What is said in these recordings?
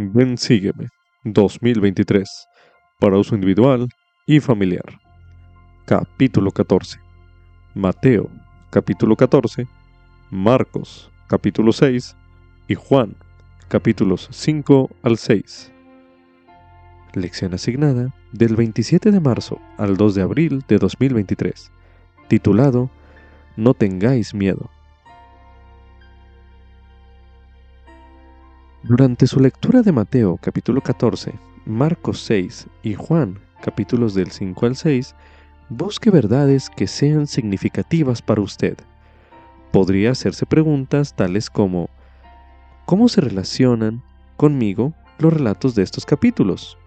Ven Sígueme 2023 para uso individual y familiar. Capítulo 14. Mateo, capítulo 14. Marcos, capítulo 6. Y Juan, capítulos 5 al 6. Lección asignada del 27 de marzo al 2 de abril de 2023. Titulado No tengáis miedo. Durante su lectura de Mateo capítulo 14, Marcos 6 y Juan capítulos del 5 al 6, busque verdades que sean significativas para usted. Podría hacerse preguntas tales como ¿cómo se relacionan conmigo los relatos de estos capítulos?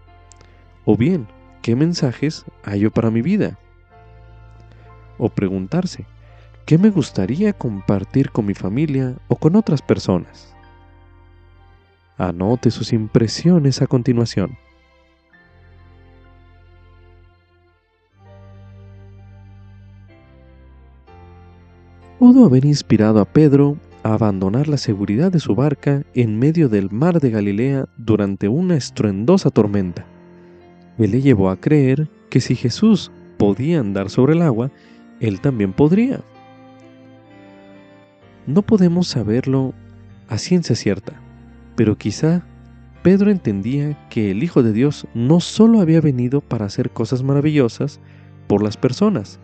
O bien, ¿qué mensajes hallo para mi vida? O preguntarse, ¿qué me gustaría compartir con mi familia o con otras personas? Anote sus impresiones a continuación. Pudo haber inspirado a Pedro a abandonar la seguridad de su barca en medio del mar de Galilea durante una estruendosa tormenta. Él le llevó a creer que si Jesús podía andar sobre el agua, él también podría. No podemos saberlo a ciencia cierta, pero quizá Pedro entendía que el Hijo de Dios no solo había venido para hacer cosas maravillosas por las personas,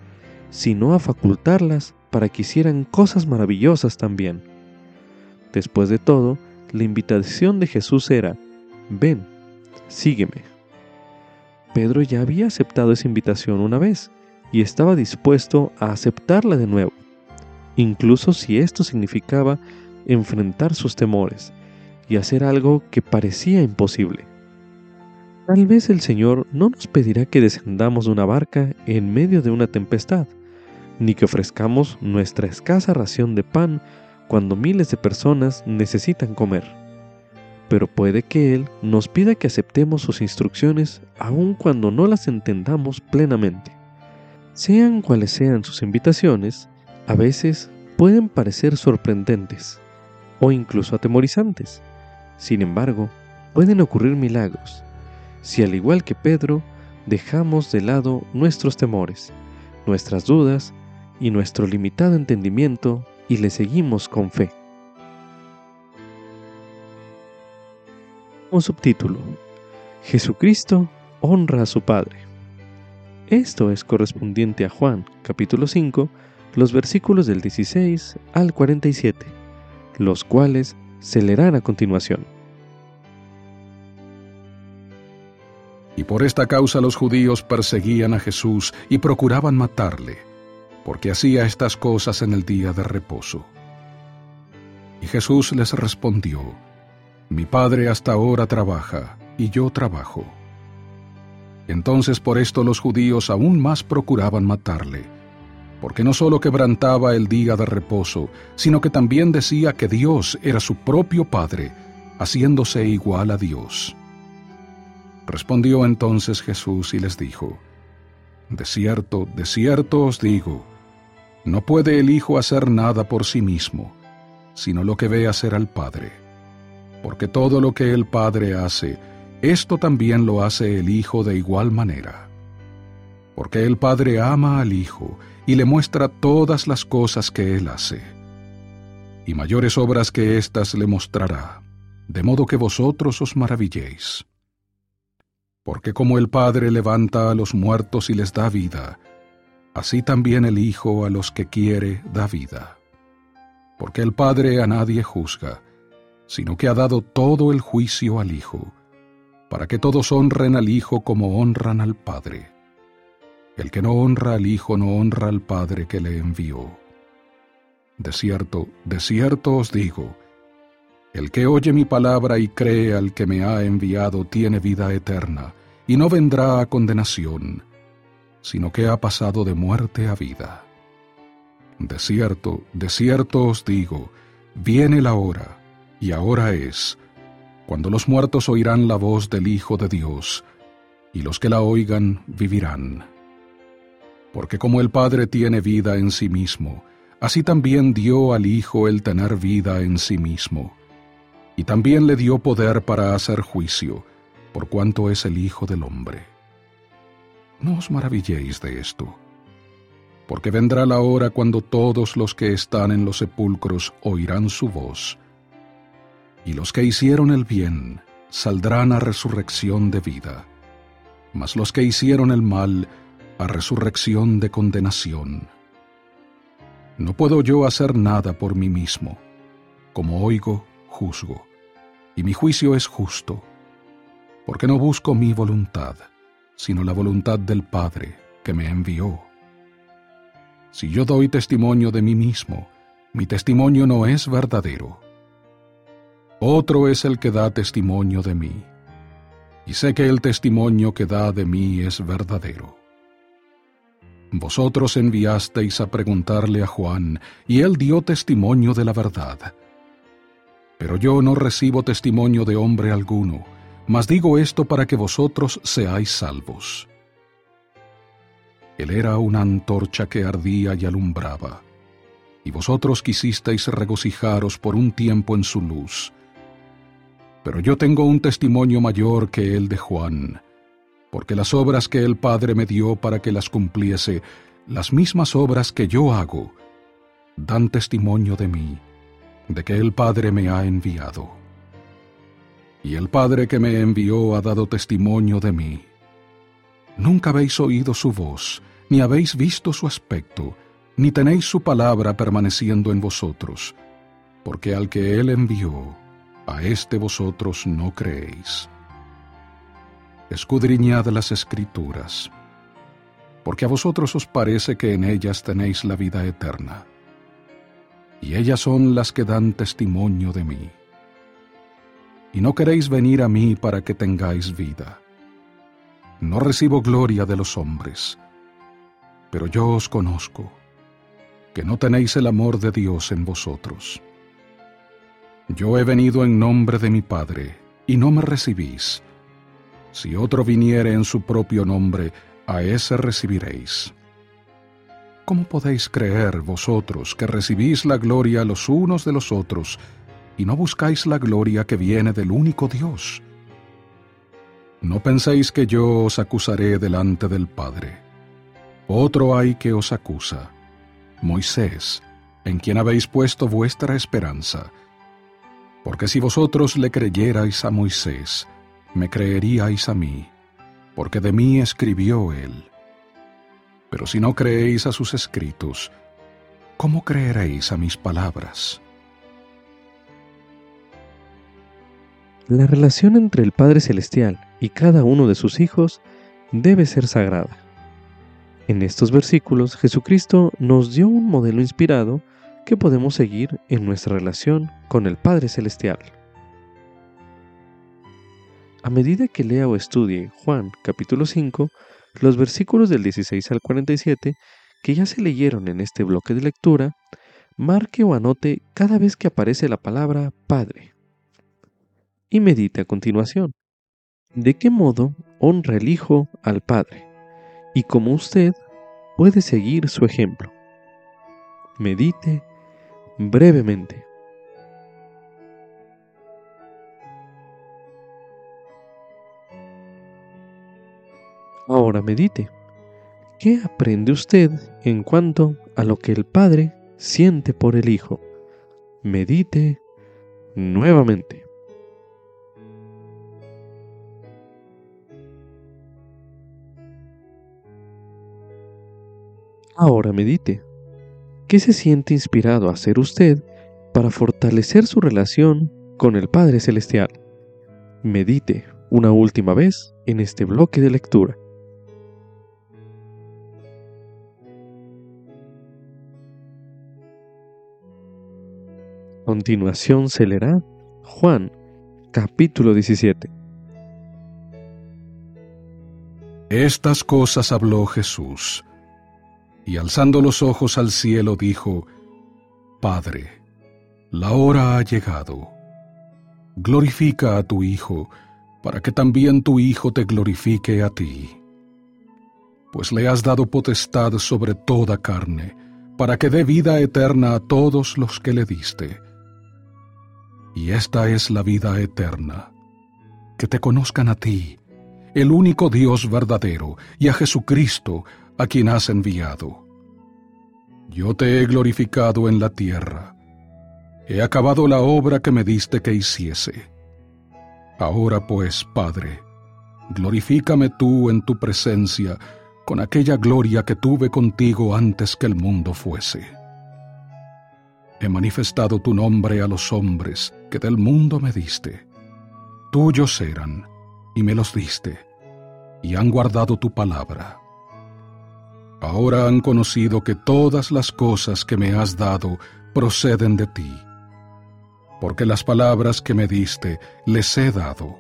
sino a facultarlas para que hicieran cosas maravillosas también. Después de todo, la invitación de Jesús era, ven, sígueme. Pedro ya había aceptado esa invitación una vez y estaba dispuesto a aceptarla de nuevo, incluso si esto significaba enfrentar sus temores y hacer algo que parecía imposible. Tal vez el Señor no nos pedirá que descendamos de una barca en medio de una tempestad, ni que ofrezcamos nuestra escasa ración de pan cuando miles de personas necesitan comer. Pero puede que Él nos pida que aceptemos sus instrucciones aun cuando no las entendamos plenamente. Sean cuales sean sus invitaciones, a veces pueden parecer sorprendentes o incluso atemorizantes. Sin embargo, pueden ocurrir milagros si al igual que Pedro dejamos de lado nuestros temores, nuestras dudas y nuestro limitado entendimiento y le seguimos con fe. Un subtítulo. Jesucristo honra a su Padre. Esto es correspondiente a Juan capítulo 5, los versículos del 16 al 47, los cuales se a continuación. Y por esta causa los judíos perseguían a Jesús y procuraban matarle, porque hacía estas cosas en el día de reposo. Y Jesús les respondió, Mi Padre hasta ahora trabaja, y yo trabajo. Entonces por esto los judíos aún más procuraban matarle, porque no solo quebrantaba el día de reposo, sino que también decía que Dios era su propio Padre, haciéndose igual a Dios. Respondió entonces Jesús y les dijo, De cierto, de cierto os digo, no puede el Hijo hacer nada por sí mismo, sino lo que ve hacer al Padre. Porque todo lo que el Padre hace, esto también lo hace el Hijo de igual manera. Porque el Padre ama al Hijo y le muestra todas las cosas que Él hace. Y mayores obras que éstas le mostrará, de modo que vosotros os maravilléis. Porque como el Padre levanta a los muertos y les da vida, así también el Hijo a los que quiere da vida. Porque el Padre a nadie juzga, sino que ha dado todo el juicio al Hijo, para que todos honren al Hijo como honran al Padre. El que no honra al Hijo no honra al Padre que le envió. De cierto, de cierto os digo, el que oye mi palabra y cree al que me ha enviado tiene vida eterna, y no vendrá a condenación, sino que ha pasado de muerte a vida. De cierto, de cierto os digo, viene la hora, y ahora es, cuando los muertos oirán la voz del Hijo de Dios, y los que la oigan vivirán. Porque como el Padre tiene vida en sí mismo, así también dio al Hijo el tener vida en sí mismo y también le dio poder para hacer juicio, por cuanto es el Hijo del Hombre. No os maravilléis de esto, porque vendrá la hora cuando todos los que están en los sepulcros oirán su voz, y los que hicieron el bien saldrán a resurrección de vida, mas los que hicieron el mal a resurrección de condenación. No puedo yo hacer nada por mí mismo. Como oigo, juzgo, y mi juicio es justo, porque no busco mi voluntad, sino la voluntad del Padre que me envió. Si yo doy testimonio de mí mismo, mi testimonio no es verdadero. Otro es el que da testimonio de mí, y sé que el testimonio que da de mí es verdadero. Vosotros enviasteis a preguntarle a Juan, y él dio testimonio de la verdad. Pero yo no recibo testimonio de hombre alguno, mas digo esto para que vosotros seáis salvos. Él era una antorcha que ardía y alumbraba, y vosotros quisisteis regocijaros por un tiempo en su luz. Pero yo tengo un testimonio mayor que el de Juan, porque las obras que el Padre me dio para que las cumpliese, las mismas obras que yo hago, dan testimonio de mí, de que el Padre me ha enviado. Y el Padre que me envió ha dado testimonio de mí. Nunca habéis oído su voz, ni habéis visto su aspecto, ni tenéis su palabra permaneciendo en vosotros, porque al que Él envió, a éste vosotros no creéis escudriñad las escrituras, porque a vosotros os parece que en ellas tenéis la vida eterna, y ellas son las que dan testimonio de mí. Y no queréis venir a mí para que tengáis vida. No recibo gloria de los hombres, pero yo os conozco, que no tenéis el amor de Dios en vosotros. Yo he venido en nombre de mi Padre, y no me recibís si otro viniere en su propio nombre, a ese recibiréis. ¿Cómo podéis creer vosotros que recibís la gloria los unos de los otros y no buscáis la gloria que viene del único Dios? No penséis que yo os acusaré delante del Padre. Otro hay que os acusa, Moisés, en quien habéis puesto vuestra esperanza. Porque si vosotros le creyerais a Moisés, me creeríais a mí, porque de mí escribió él. Pero si no creéis a sus escritos, ¿cómo creeréis a mis palabras? La relación entre el Padre Celestial y cada uno de sus hijos debe ser sagrada. En estos versículos Jesucristo nos dio un modelo inspirado que podemos seguir en nuestra relación con el Padre Celestial. A medida que lea o estudie Juan capítulo 5, los versículos del 16 al 47, que ya se leyeron en este bloque de lectura, marque o anote cada vez que aparece la palabra Padre. Y medite a continuación. ¿De qué modo honra el Hijo al Padre? Y cómo usted puede seguir su ejemplo. Medite brevemente. Ahora medite. ¿Qué aprende usted en cuanto a lo que el Padre siente por el Hijo? Medite nuevamente. Ahora medite. ¿Qué se siente inspirado a hacer usted para fortalecer su relación con el Padre Celestial? Medite una última vez en este bloque de lectura. Continuación se leerá Juan capítulo 17. Estas cosas habló Jesús, y alzando los ojos al cielo dijo, Padre, la hora ha llegado. Glorifica a tu Hijo, para que también tu Hijo te glorifique a ti. Pues le has dado potestad sobre toda carne, para que dé vida eterna a todos los que le diste Y esta es la vida eterna, que te conozcan a ti, el único Dios verdadero, y a Jesucristo, a quien has enviado. Yo te he glorificado en la tierra. He acabado la obra que me diste que hiciese. Ahora pues, Padre, glorifícame tú en tu presencia con aquella gloria que tuve contigo antes que el mundo fuese. He manifestado tu nombre a los hombres que del mundo me diste. Tuyos eran, y me los diste, y han guardado tu palabra. Ahora han conocido que todas las cosas que me has dado proceden de ti, porque las palabras que me diste les he dado,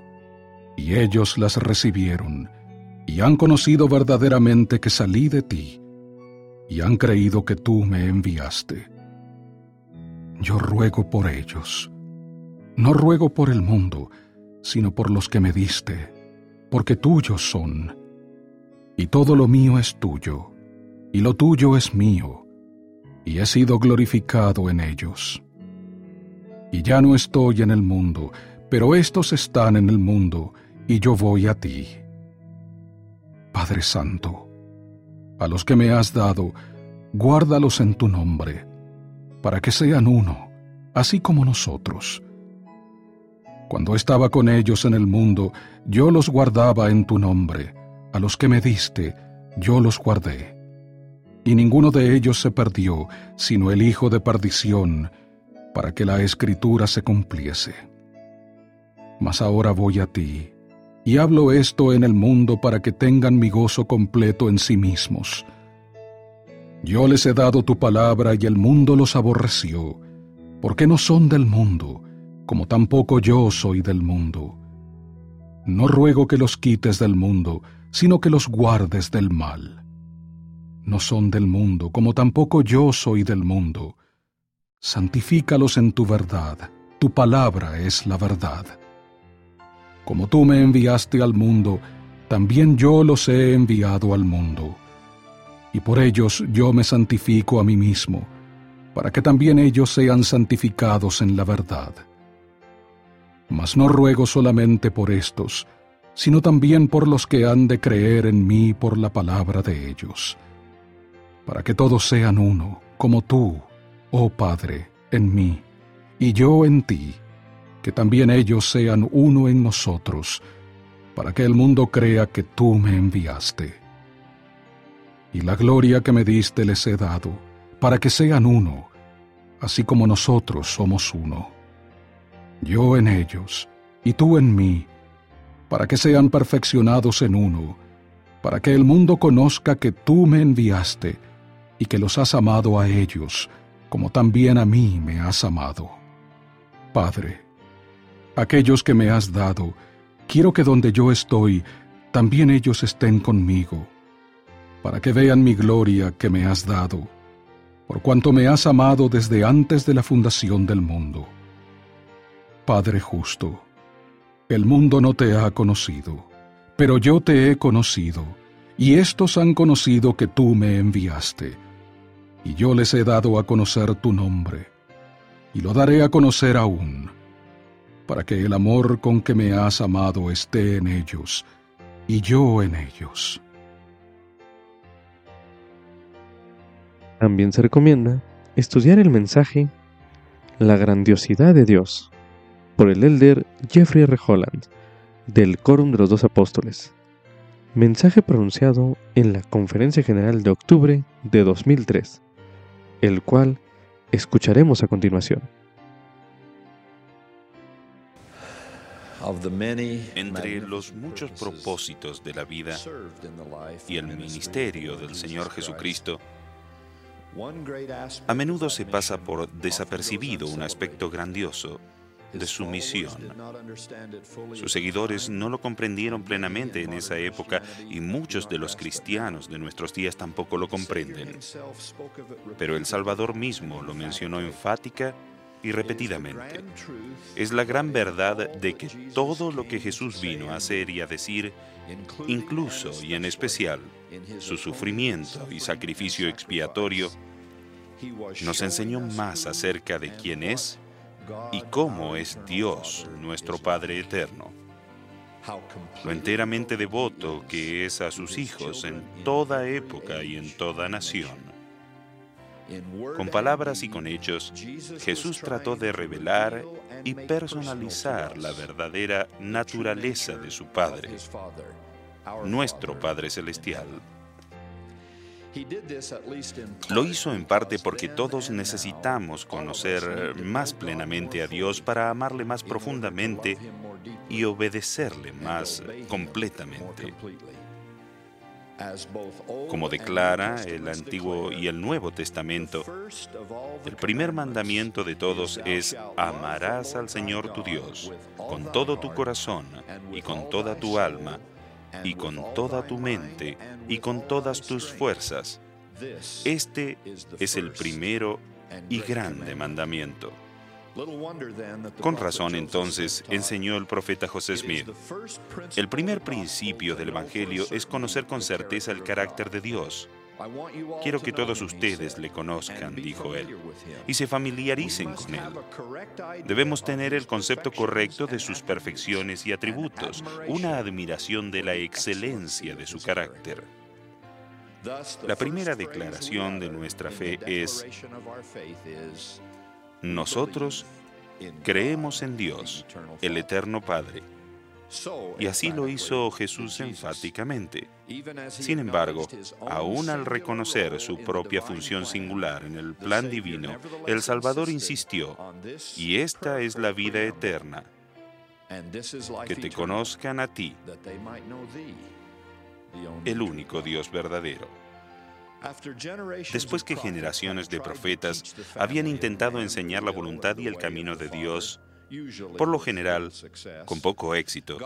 y ellos las recibieron, y han conocido verdaderamente que salí de ti, y han creído que tú me enviaste. Yo ruego por ellos, no ruego por el mundo, sino por los que me diste, porque tuyos son, y todo lo mío es tuyo y lo tuyo es mío, y he sido glorificado en ellos. Y ya no estoy en el mundo, pero estos están en el mundo, y yo voy a ti. Padre Santo, a los que me has dado, guárdalos en tu nombre, para que sean uno, así como nosotros. Cuando estaba con ellos en el mundo, yo los guardaba en tu nombre, a los que me diste, yo los guardé y ninguno de ellos se perdió, sino el hijo de perdición, para que la escritura se cumpliese. Mas ahora voy a ti, y hablo esto en el mundo para que tengan mi gozo completo en sí mismos. Yo les he dado tu palabra y el mundo los aborreció, porque no son del mundo, como tampoco yo soy del mundo. No ruego que los quites del mundo, sino que los guardes del mal no son del mundo, como tampoco yo soy del mundo. Santifícalos en tu verdad, tu palabra es la verdad. Como tú me enviaste al mundo, también yo los he enviado al mundo. Y por ellos yo me santifico a mí mismo, para que también ellos sean santificados en la verdad. Mas no ruego solamente por estos, sino también por los que han de creer en mí por la palabra de ellos para que todos sean uno, como tú, oh Padre, en mí, y yo en ti, que también ellos sean uno en nosotros, para que el mundo crea que tú me enviaste. Y la gloria que me diste les he dado, para que sean uno, así como nosotros somos uno. Yo en ellos, y tú en mí, para que sean perfeccionados en uno, para que el mundo conozca que tú me enviaste, y que los has amado a ellos, como también a mí me has amado. Padre, aquellos que me has dado, quiero que donde yo estoy, también ellos estén conmigo, para que vean mi gloria que me has dado, por cuanto me has amado desde antes de la fundación del mundo. Padre justo, el mundo no te ha conocido, pero yo te he conocido, y estos han conocido que tú me enviaste y yo les he dado a conocer tu nombre, y lo daré a conocer aún, para que el amor con que me has amado esté en ellos, y yo en ellos. También se recomienda estudiar el mensaje La grandiosidad de Dios por el elder Jeffrey R. Holland del Quórum de los Dos Apóstoles. Mensaje pronunciado en la Conferencia General de octubre de 2003 el cual escucharemos a continuación. Entre los muchos propósitos de la vida y el ministerio del Señor Jesucristo, a menudo se pasa por desapercibido un aspecto grandioso de su misión. Sus seguidores no lo comprendieron plenamente en esa época y muchos de los cristianos de nuestros días tampoco lo comprenden. Pero el Salvador mismo lo mencionó enfática y repetidamente. Es la gran verdad de que todo lo que Jesús vino a hacer y a decir, incluso y en especial su sufrimiento y sacrificio expiatorio, nos enseñó más acerca de quién es y cómo es Dios, nuestro Padre eterno. Lo enteramente devoto que es a sus hijos en toda época y en toda nación. Con palabras y con hechos, Jesús trató de revelar y personalizar la verdadera naturaleza de su Padre, nuestro Padre Celestial. Lo hizo en parte porque todos necesitamos conocer más plenamente a Dios para amarle más profundamente y obedecerle más completamente. Como declara el Antiguo y el Nuevo Testamento, el primer mandamiento de todos es amarás al Señor tu Dios con todo tu corazón y con toda tu alma y con toda tu mente y con todas tus fuerzas. Este es el primero y grande mandamiento. Con razón entonces enseñó el profeta José Smith. El primer principio del Evangelio es conocer con certeza el carácter de Dios. Quiero que todos ustedes le conozcan, dijo él, y se familiaricen con él. Debemos tener el concepto correcto de sus perfecciones y atributos, una admiración de la excelencia de su carácter. La primera declaración de nuestra fe es, nosotros creemos en Dios, el Eterno Padre. Y así lo hizo Jesús enfáticamente. Sin embargo, aún al reconocer su propia función singular en el plan divino, el Salvador insistió, y esta es la vida eterna, que te conozcan a ti, el único Dios verdadero. Después que generaciones de profetas habían intentado enseñar la voluntad y el camino de Dios, por lo general, con poco éxito,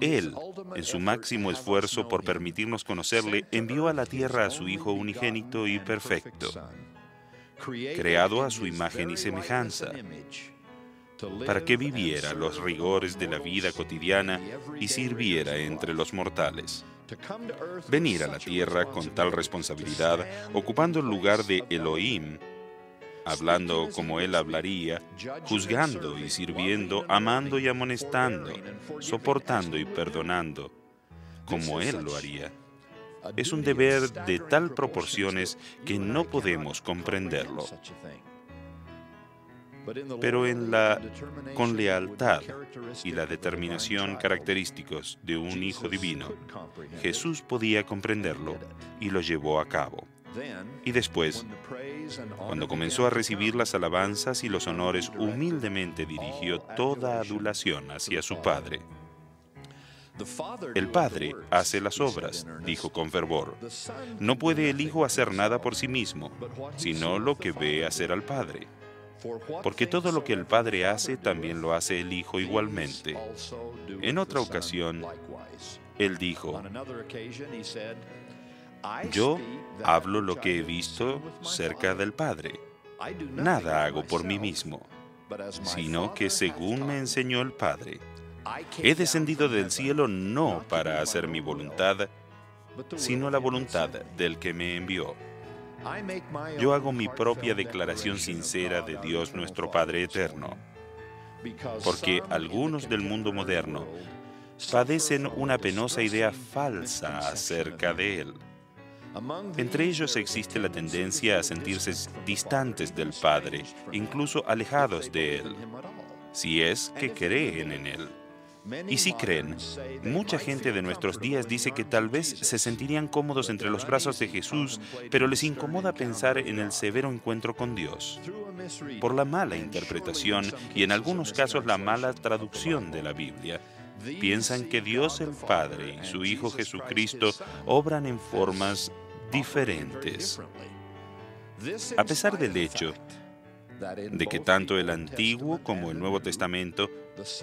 Él, en su máximo esfuerzo por permitirnos conocerle, envió a la tierra a su Hijo unigénito y perfecto, creado a su imagen y semejanza, para que viviera los rigores de la vida cotidiana y sirviera entre los mortales. Venir a la tierra con tal responsabilidad, ocupando el lugar de Elohim, hablando como Él hablaría, juzgando y sirviendo, amando y amonestando, soportando y perdonando, como Él lo haría. Es un deber de tal proporciones que no podemos comprenderlo pero en la con lealtad y la determinación característicos de un Hijo divino, Jesús podía comprenderlo y lo llevó a cabo. Y después, cuando comenzó a recibir las alabanzas y los honores, humildemente dirigió toda adulación hacia su Padre. El Padre hace las obras, dijo con fervor. No puede el Hijo hacer nada por sí mismo, sino lo que ve hacer al Padre porque todo lo que el Padre hace también lo hace el Hijo igualmente. En otra ocasión, Él dijo, yo hablo lo que he visto cerca del Padre. Nada hago por mí mismo, sino que según me enseñó el Padre. He descendido del cielo no para hacer mi voluntad, sino la voluntad del que me envió. Yo hago mi propia declaración sincera de Dios nuestro Padre Eterno, porque algunos del mundo moderno padecen una penosa idea falsa acerca de Él. Entre ellos existe la tendencia a sentirse distantes del Padre, incluso alejados de Él, si es que creen en Él. Y si creen, mucha gente de nuestros días dice que tal vez se sentirían cómodos entre los brazos de Jesús, pero les incomoda pensar en el severo encuentro con Dios. Por la mala interpretación y en algunos casos la mala traducción de la Biblia, piensan que Dios el Padre y su Hijo Jesucristo obran en formas diferentes. A pesar del hecho de que tanto el Antiguo como el Nuevo Testamento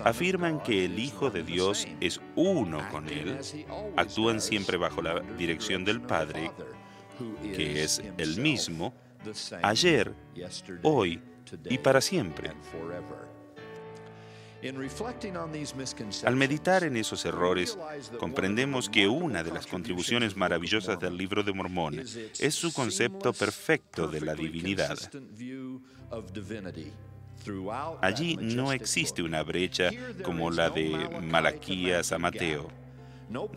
afirman que el Hijo de Dios es uno con Él, actúan siempre bajo la dirección del Padre, que es el mismo, ayer, hoy y para siempre. Al meditar en esos errores, comprendemos que una de las contribuciones maravillosas del libro de Mormón es su concepto perfecto de la divinidad. Allí no existe una brecha como la de Malaquías a Mateo.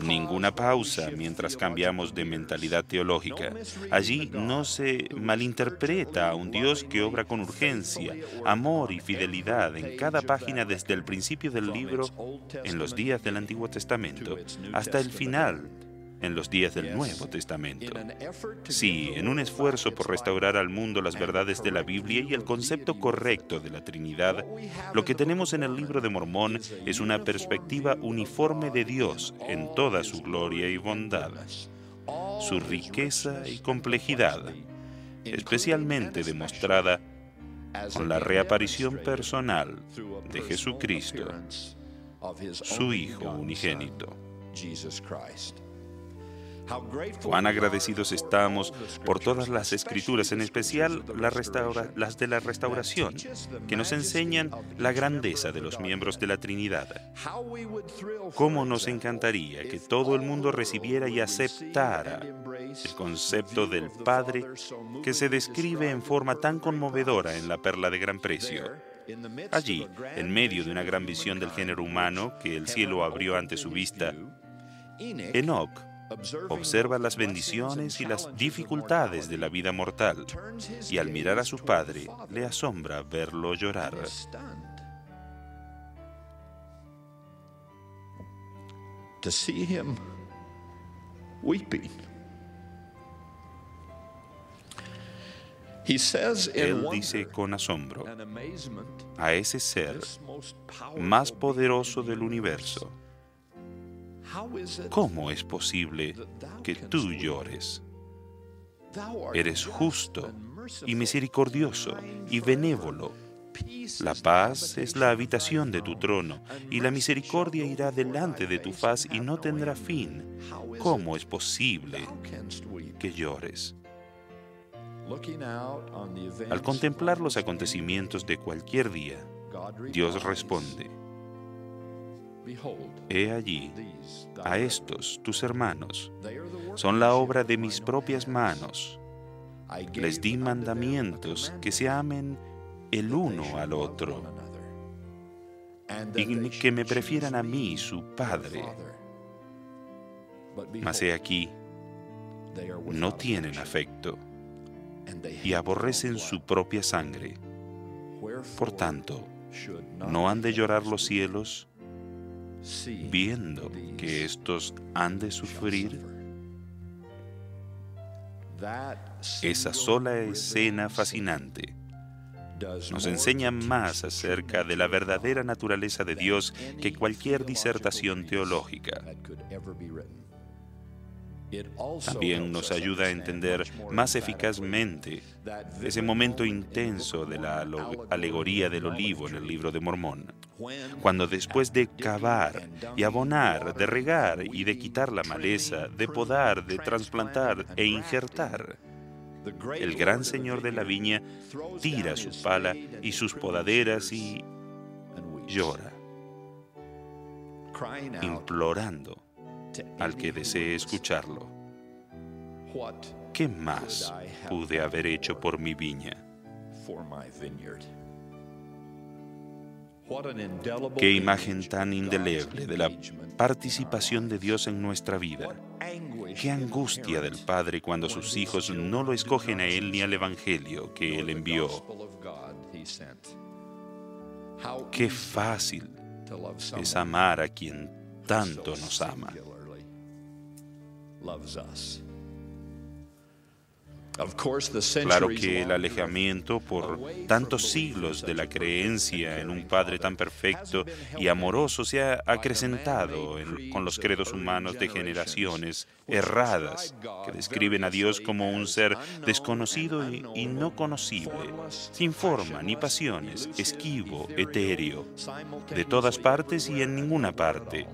Ninguna pausa mientras cambiamos de mentalidad teológica. Allí no se malinterpreta a un Dios que obra con urgencia, amor y fidelidad en cada página desde el principio del libro, en los días del Antiguo Testamento, hasta el final en los días del Nuevo Testamento. Sí, en un esfuerzo por restaurar al mundo las verdades de la Biblia y el concepto correcto de la Trinidad, lo que tenemos en el libro de Mormón es una perspectiva uniforme de Dios en toda su gloria y bondad, su riqueza y complejidad, especialmente demostrada con la reaparición personal de Jesucristo, su Hijo unigénito. Cuán agradecidos estamos por todas las escrituras, en especial las de la restauración, que nos enseñan la grandeza de los miembros de la Trinidad. Cómo nos encantaría que todo el mundo recibiera y aceptara el concepto del Padre que se describe en forma tan conmovedora en la perla de gran precio. Allí, en medio de una gran visión del género humano que el cielo abrió ante su vista, Enoch observa las bendiciones y las dificultades de la vida mortal y al mirar a su padre le asombra verlo llorar. Él dice con asombro a ese ser más poderoso del universo ¿Cómo es posible que tú llores? Eres justo y misericordioso y benévolo. La paz es la habitación de tu trono y la misericordia irá delante de tu faz y no tendrá fin. ¿Cómo es posible que llores? Al contemplar los acontecimientos de cualquier día, Dios responde, He allí a estos, tus hermanos, son la obra de mis propias manos. Les di mandamientos que se amen el uno al otro y que me prefieran a mí, su Padre. Mas he aquí, no tienen afecto y aborrecen su propia sangre. Por tanto, ¿no han de llorar los cielos viendo que estos han de sufrir? Esa sola escena fascinante nos enseña más acerca de la verdadera naturaleza de Dios que cualquier disertación teológica. También nos ayuda a entender más eficazmente ese momento intenso de la alegoría del olivo en el libro de Mormón, cuando después de cavar y abonar, de regar y de quitar la maleza, de podar, de trasplantar e injertar, el gran señor de la viña tira su pala y sus podaderas y llora, implorando al que desee escucharlo. ¿Qué más pude haber hecho por mi viña? Qué imagen tan indeleble de la participación de Dios en nuestra vida. Qué angustia del Padre cuando sus hijos no lo escogen a Él ni al Evangelio que Él envió. Qué fácil es amar a quien tanto nos ama. Claro que el alejamiento por tantos siglos de la creencia en un Padre tan perfecto y amoroso se ha acrecentado con los credos humanos de generaciones erradas que describen a Dios como un ser desconocido y no conocible, sin forma ni pasiones, esquivo, etéreo, de todas partes y en ninguna parte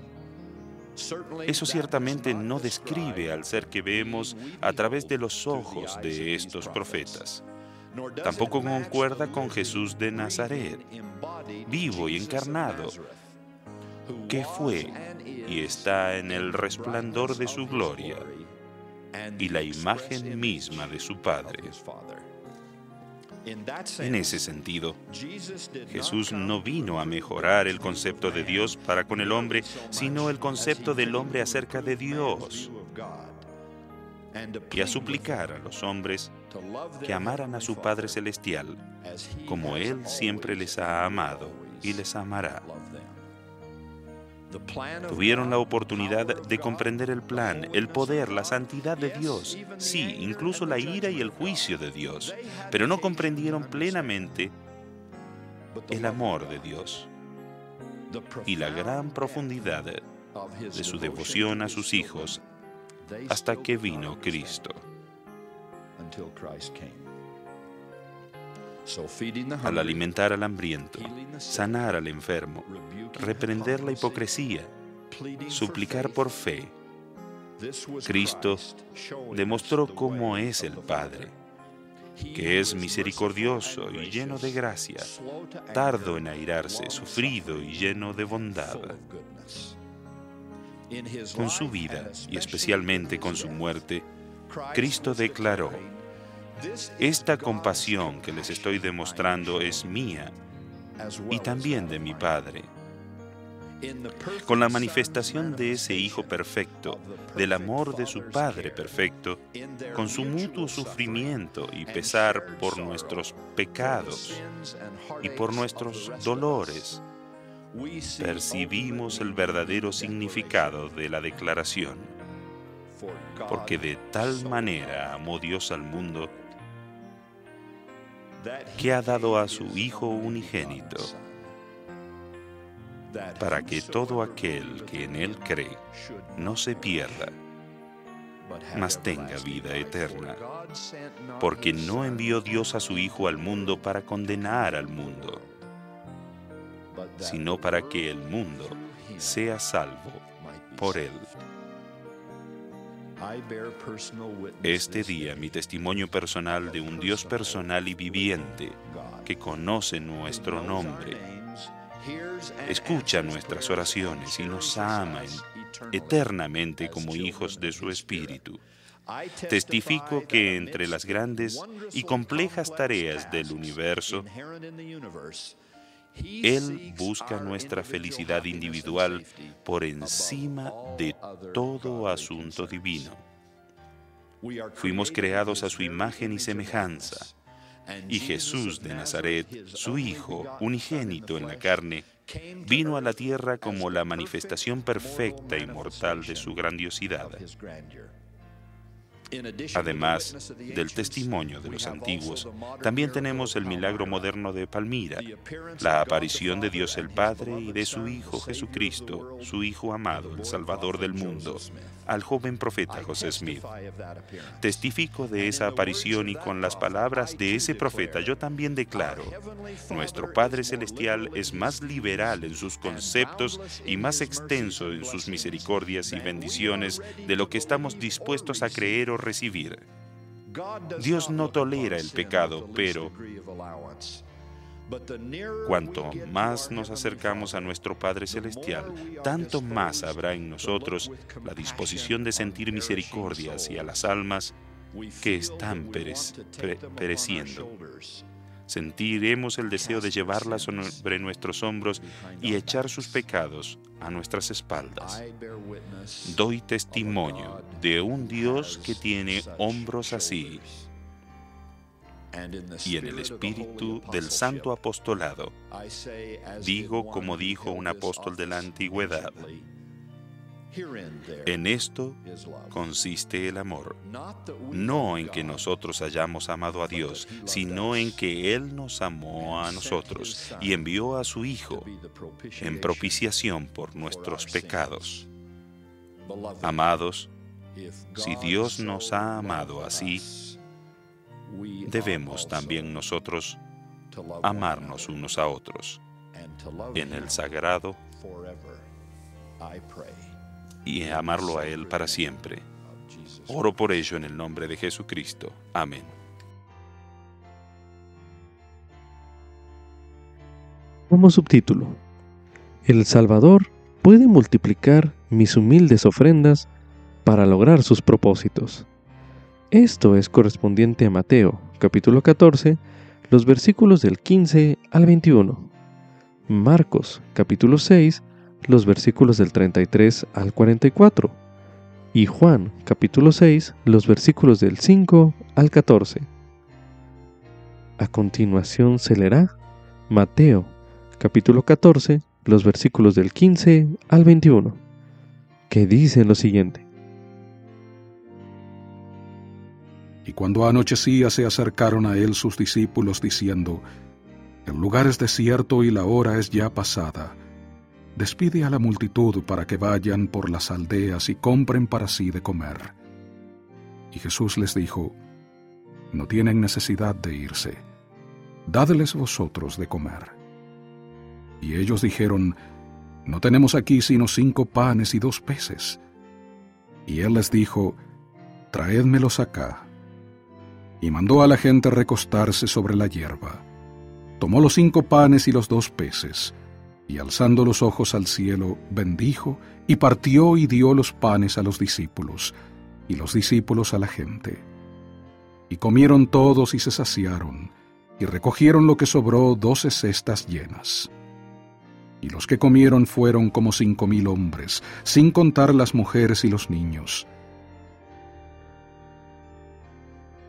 eso ciertamente no describe al ser que vemos a través de los ojos de estos profetas. Tampoco concuerda con Jesús de Nazaret, vivo y encarnado, que fue y está en el resplandor de su gloria y la imagen misma de su Padre. En ese sentido, Jesús no vino a mejorar el concepto de Dios para con el hombre, sino el concepto del hombre acerca de Dios y a suplicar a los hombres que amaran a su Padre Celestial como Él siempre les ha amado y les amará. Tuvieron la oportunidad de comprender el plan, el poder, la santidad de Dios, sí, incluso la ira y el juicio de Dios, pero no comprendieron plenamente el amor de Dios y la gran profundidad de su devoción a sus hijos hasta que vino Cristo. Al alimentar al hambriento, sanar al enfermo, reprender la hipocresía, suplicar por fe, Cristo demostró cómo es el Padre, que es misericordioso y lleno de gracia, tardo en airarse, sufrido y lleno de bondad. Con su vida y especialmente con su muerte, Cristo declaró, esta compasión que les estoy demostrando es mía y también de mi Padre. Con la manifestación de ese Hijo perfecto, del amor de su Padre perfecto, con su mutuo sufrimiento y pesar por nuestros pecados y por nuestros dolores, percibimos el verdadero significado de la declaración. Porque de tal manera amó Dios al mundo, que ha dado a su Hijo unigénito, para que todo aquel que en Él cree no se pierda, mas tenga vida eterna. Porque no envió Dios a su Hijo al mundo para condenar al mundo, sino para que el mundo sea salvo por Él. Este día mi testimonio personal de un Dios personal y viviente que conoce nuestro nombre, escucha nuestras oraciones y nos ama eternamente como hijos de su Espíritu. Testifico que entre las grandes y complejas tareas del universo, él busca nuestra felicidad individual por encima de todo asunto divino. Fuimos creados a su imagen y semejanza, y Jesús de Nazaret, su Hijo, unigénito en la carne, vino a la tierra como la manifestación perfecta y mortal de su grandiosidad. Además del testimonio de los antiguos, también tenemos el milagro moderno de Palmira, la aparición de Dios el Padre y de su Hijo Jesucristo, su Hijo amado, el Salvador del mundo, al joven profeta José Smith. Testifico de esa aparición y con las palabras de ese profeta yo también declaro, nuestro Padre Celestial es más liberal en sus conceptos y más extenso en sus misericordias y bendiciones de lo que estamos dispuestos a creer o recibir. Dios no tolera el pecado, pero Cuanto más nos acercamos a nuestro Padre Celestial, tanto más habrá en nosotros la disposición de sentir misericordia hacia las almas que están pereciendo. Sentiremos el deseo de llevarlas sobre nuestros hombros y echar sus pecados a nuestras espaldas. Doy testimonio de un Dios que tiene hombros así y en el espíritu del santo apostolado. Digo como dijo un apóstol de la antigüedad. En esto consiste el amor, no en que nosotros hayamos amado a Dios, sino en que Él nos amó a nosotros y envió a su Hijo en propiciación por nuestros pecados. Amados, si Dios nos ha amado así, debemos también nosotros amarnos unos a otros en el sagrado y amarlo a Él para siempre. Oro por ello en el nombre de Jesucristo. Amén. Como subtítulo, El Salvador puede multiplicar mis humildes ofrendas para lograr sus propósitos. Esto es correspondiente a Mateo, capítulo 14, los versículos del 15 al 21. Marcos capítulo 6, los versículos del 33 al 44. Y Juan capítulo 6, los versículos del 5 al 14. A continuación se leerá Mateo capítulo 14, los versículos del 15 al 21, que dicen lo siguiente. Y cuando anochecía se acercaron a él sus discípulos diciendo, El lugar es desierto y la hora es ya pasada. Despide a la multitud para que vayan por las aldeas y compren para sí de comer. Y Jesús les dijo, No tienen necesidad de irse, dadles vosotros de comer. Y ellos dijeron, No tenemos aquí sino cinco panes y dos peces. Y él les dijo, Traédmelos acá y mandó a la gente recostarse sobre la hierba. Tomó los cinco panes y los dos peces, y alzando los ojos al cielo, bendijo, y partió y dio los panes a los discípulos, y los discípulos a la gente. Y comieron todos y se saciaron, y recogieron lo que sobró doce cestas llenas. Y los que comieron fueron como cinco mil hombres, sin contar las mujeres y los niños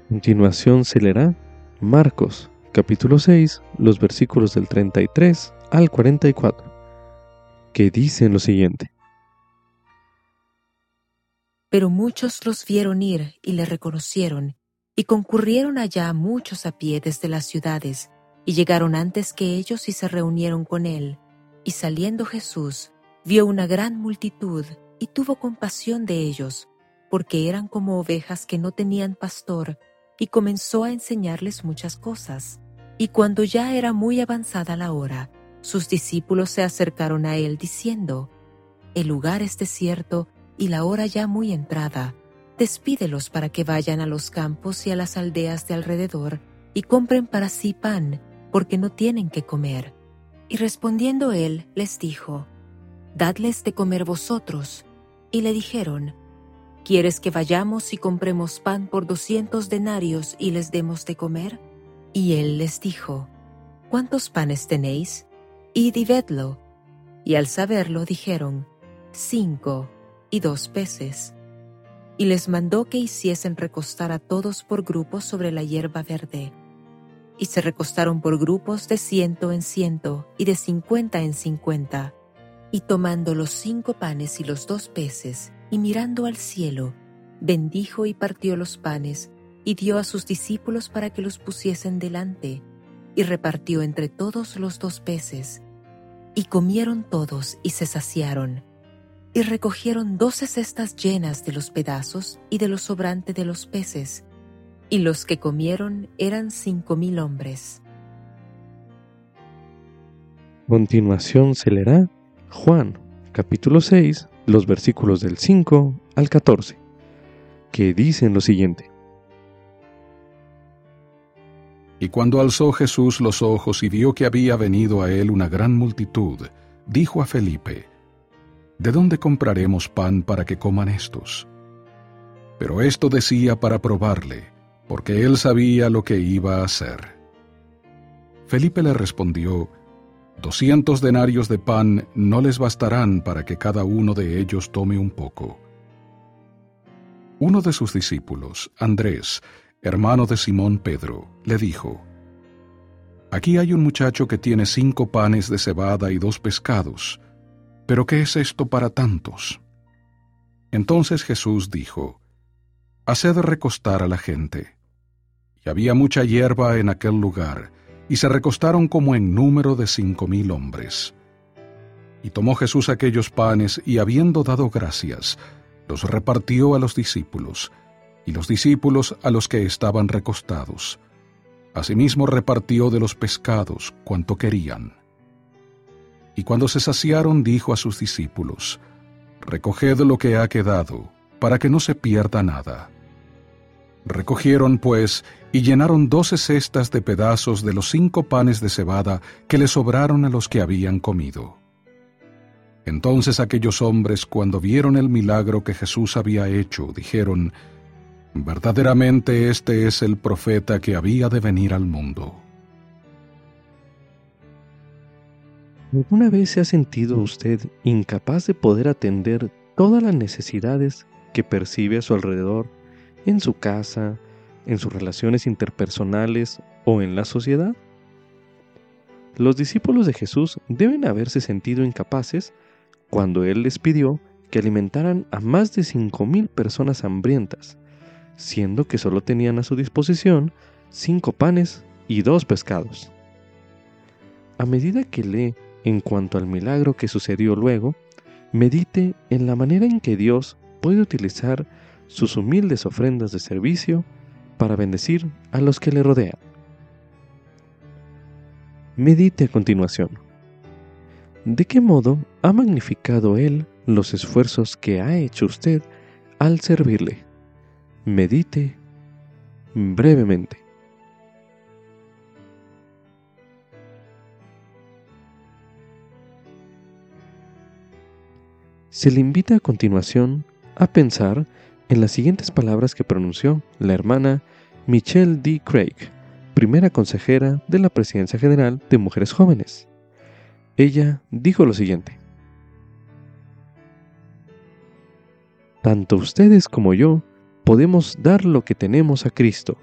continuación se leerá Marcos capítulo 6, los versículos del 33 al 44, que dicen lo siguiente. Pero muchos los vieron ir y le reconocieron, y concurrieron allá muchos a pie desde las ciudades, y llegaron antes que ellos y se reunieron con él. Y saliendo Jesús, vio una gran multitud, y tuvo compasión de ellos, porque eran como ovejas que no tenían pastor, y comenzó a enseñarles muchas cosas. Y cuando ya era muy avanzada la hora, sus discípulos se acercaron a él diciendo, El lugar es desierto y la hora ya muy entrada. Despídelos para que vayan a los campos y a las aldeas de alrededor y compren para sí pan, porque no tienen que comer. Y respondiendo él, les dijo, Dadles de comer vosotros. Y le dijeron, ¿Quieres que vayamos y compremos pan por doscientos denarios y les demos de comer? Y él les dijo, ¿Cuántos panes tenéis? Id y vedlo. Y al saberlo dijeron, Cinco y dos peces. Y les mandó que hiciesen recostar a todos por grupos sobre la hierba verde. Y se recostaron por grupos de ciento en ciento y de cincuenta en cincuenta. Y tomando los cinco panes y los dos peces, y mirando al cielo, bendijo y partió los panes, y dio a sus discípulos para que los pusiesen delante, y repartió entre todos los dos peces. Y comieron todos y se saciaron, y recogieron doce cestas llenas de los pedazos y de lo sobrante de los peces, y los que comieron eran cinco mil hombres. Continuación se leerá Juan capítulo 6 los versículos del 5 al 14, que dicen lo siguiente. Y cuando alzó Jesús los ojos y vio que había venido a él una gran multitud, dijo a Felipe, ¿De dónde compraremos pan para que coman estos? Pero esto decía para probarle, porque él sabía lo que iba a hacer. Felipe le respondió, Doscientos denarios de pan no les bastarán para que cada uno de ellos tome un poco. Uno de sus discípulos, Andrés, hermano de Simón Pedro, le dijo, Aquí hay un muchacho que tiene cinco panes de cebada y dos pescados, pero ¿qué es esto para tantos? Entonces Jesús dijo, Haced recostar a la gente. Y había mucha hierba en aquel lugar, y se recostaron como en número de cinco mil hombres. Y tomó Jesús aquellos panes, y habiendo dado gracias, los repartió a los discípulos, y los discípulos a los que estaban recostados. Asimismo repartió de los pescados cuanto querían. Y cuando se saciaron, dijo a sus discípulos, Recoged lo que ha quedado, para que no se pierda nada. Recogieron, pues, y llenaron doce cestas de pedazos de los cinco panes de cebada que le sobraron a los que habían comido. Entonces aquellos hombres, cuando vieron el milagro que Jesús había hecho, dijeron, Verdaderamente este es el profeta que había de venir al mundo. ¿Alguna vez se ha sentido usted incapaz de poder atender todas las necesidades que percibe a su alrededor, en su casa, en sus relaciones interpersonales o en la sociedad? Los discípulos de Jesús deben haberse sentido incapaces cuando Él les pidió que alimentaran a más de cinco mil personas hambrientas, siendo que solo tenían a su disposición cinco panes y dos pescados. A medida que lee en cuanto al milagro que sucedió luego, medite en la manera en que Dios puede utilizar sus humildes ofrendas de servicio para bendecir a los que le rodean. Medite a continuación. ¿De qué modo ha magnificado Él los esfuerzos que ha hecho usted al servirle? Medite brevemente. Se le invita a continuación a pensar en las siguientes palabras que pronunció la hermana Michelle D. Craig primera consejera de la Presidencia General de Mujeres Jóvenes. Ella dijo lo siguiente. Tanto ustedes como yo podemos dar lo que tenemos a Cristo,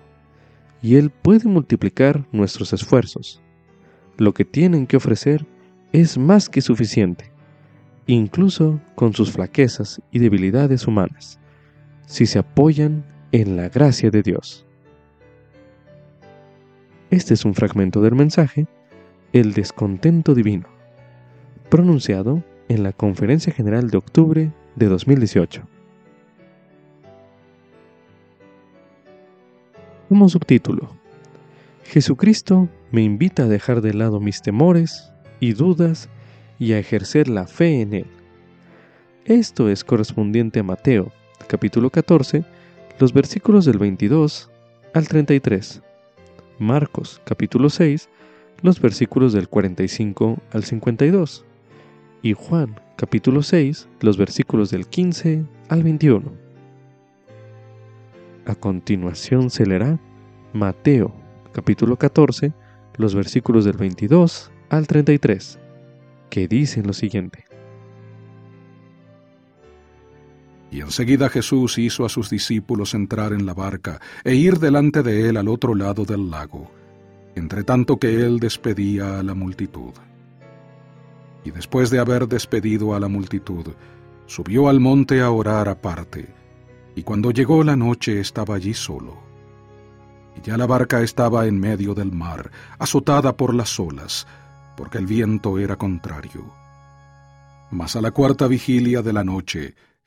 y Él puede multiplicar nuestros esfuerzos. Lo que tienen que ofrecer es más que suficiente, incluso con sus flaquezas y debilidades humanas, si se apoyan en la gracia de Dios. Este es un fragmento del mensaje El descontento divino, pronunciado en la Conferencia General de octubre de 2018. Como subtítulo, Jesucristo me invita a dejar de lado mis temores y dudas y a ejercer la fe en Él. Esto es correspondiente a Mateo, capítulo 14, los versículos del 22 al 33. Marcos capítulo 6, los versículos del 45 al 52, y Juan capítulo 6, los versículos del 15 al 21. A continuación se leerá Mateo capítulo 14, los versículos del 22 al 33, que dicen lo siguiente. Y enseguida Jesús hizo a sus discípulos entrar en la barca e ir delante de él al otro lado del lago, entre tanto que él despedía a la multitud. Y después de haber despedido a la multitud, subió al monte a orar aparte, y cuando llegó la noche estaba allí solo. Y ya la barca estaba en medio del mar, azotada por las olas, porque el viento era contrario. Mas a la cuarta vigilia de la noche,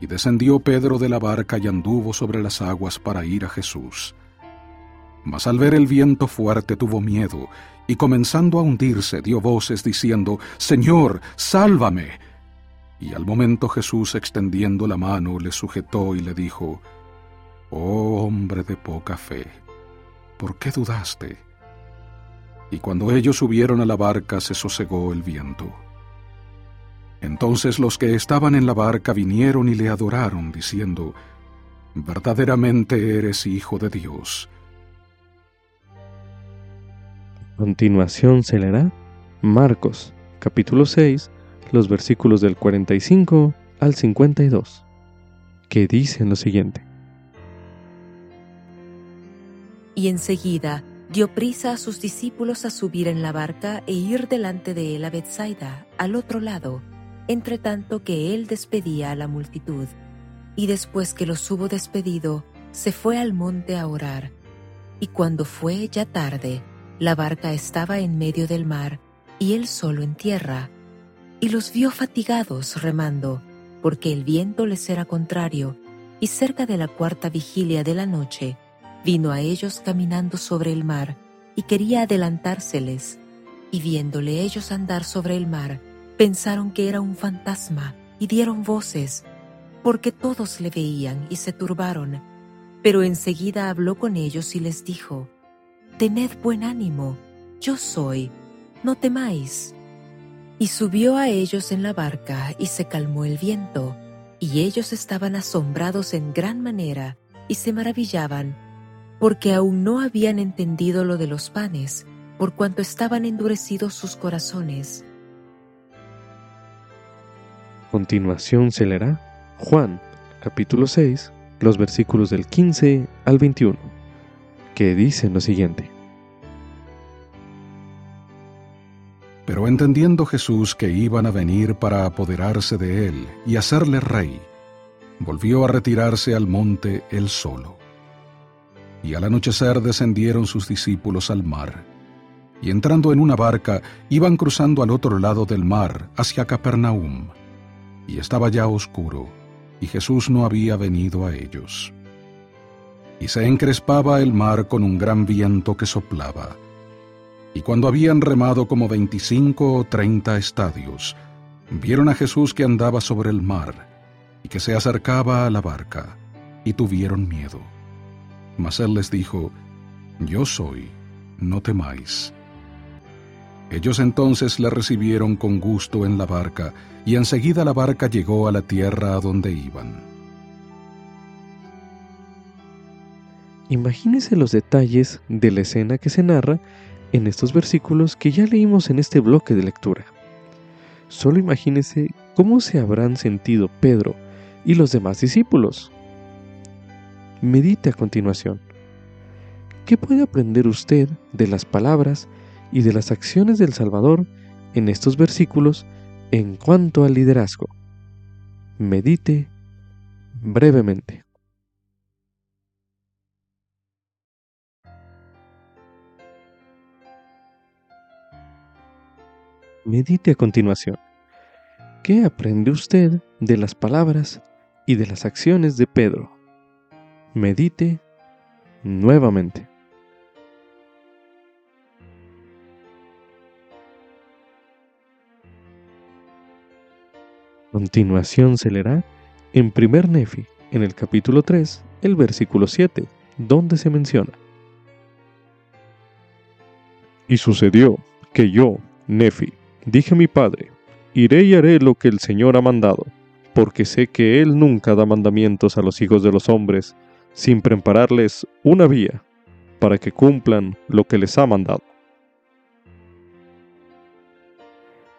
Y descendió Pedro de la barca y anduvo sobre las aguas para ir a Jesús. Mas al ver el viento fuerte tuvo miedo, y comenzando a hundirse dio voces diciendo, Señor, sálvame. Y al momento Jesús extendiendo la mano le sujetó y le dijo, Oh hombre de poca fe, ¿por qué dudaste? Y cuando ellos subieron a la barca se sosegó el viento. Entonces los que estaban en la barca vinieron y le adoraron, diciendo, Verdaderamente eres Hijo de Dios. A continuación se leerá Marcos, capítulo 6, los versículos del 45 al 52, que dicen lo siguiente. Y enseguida dio prisa a sus discípulos a subir en la barca e ir delante de él a Bethsaida, al otro lado, entre tanto que él despedía a la multitud. Y después que los hubo despedido, se fue al monte a orar. Y cuando fue ya tarde, la barca estaba en medio del mar, y él solo en tierra. Y los vio fatigados remando, porque el viento les era contrario, y cerca de la cuarta vigilia de la noche, vino a ellos caminando sobre el mar, y quería adelantárseles. y viéndole ellos andar sobre el mar, pensaron que era un fantasma y dieron voces, porque todos le veían y se turbaron. Pero enseguida habló con ellos y les dijo, Tened buen ánimo, yo soy, no temáis. Y subió a ellos en la barca y se calmó el viento, y ellos estaban asombrados en gran manera y se maravillaban, porque aún no habían entendido lo de los panes, por cuanto estaban endurecidos sus corazones. Continuación se leerá Juan, capítulo 6, los versículos del 15 al 21, que dicen lo siguiente. Pero entendiendo Jesús que iban a venir para apoderarse de él y hacerle rey, volvió a retirarse al monte él solo. Y al anochecer descendieron sus discípulos al mar, y entrando en una barca iban cruzando al otro lado del mar hacia Capernaum, y estaba ya oscuro, y Jesús no había venido a ellos. Y se encrespaba el mar con un gran viento que soplaba, y cuando habían remado como veinticinco o treinta estadios, vieron a Jesús que andaba sobre el mar y que se acercaba a la barca, y tuvieron miedo. Mas él les dijo, Yo soy, no temáis. Ellos entonces le recibieron con gusto en la barca, y enseguida la barca llegó a la tierra a donde iban. Imagínese los detalles de la escena que se narra en estos versículos que ya leímos en este bloque de lectura. Solo imagínese cómo se habrán sentido Pedro y los demás discípulos. Medite a continuación. ¿Qué puede aprender usted de las palabras y de las acciones del Salvador en estos versículos en cuanto al liderazgo? Medite brevemente. Medite a continuación. ¿Qué aprende usted de las palabras y de las acciones de Pedro? Medite nuevamente. Continuación se leerá en primer Nefi, en el capítulo 3, el versículo 7, donde se menciona. Y sucedió que yo, Nefi, Dije a mi padre, iré y haré lo que el Señor ha mandado, porque sé que Él nunca da mandamientos a los hijos de los hombres, sin prepararles una vía, para que cumplan lo que les ha mandado.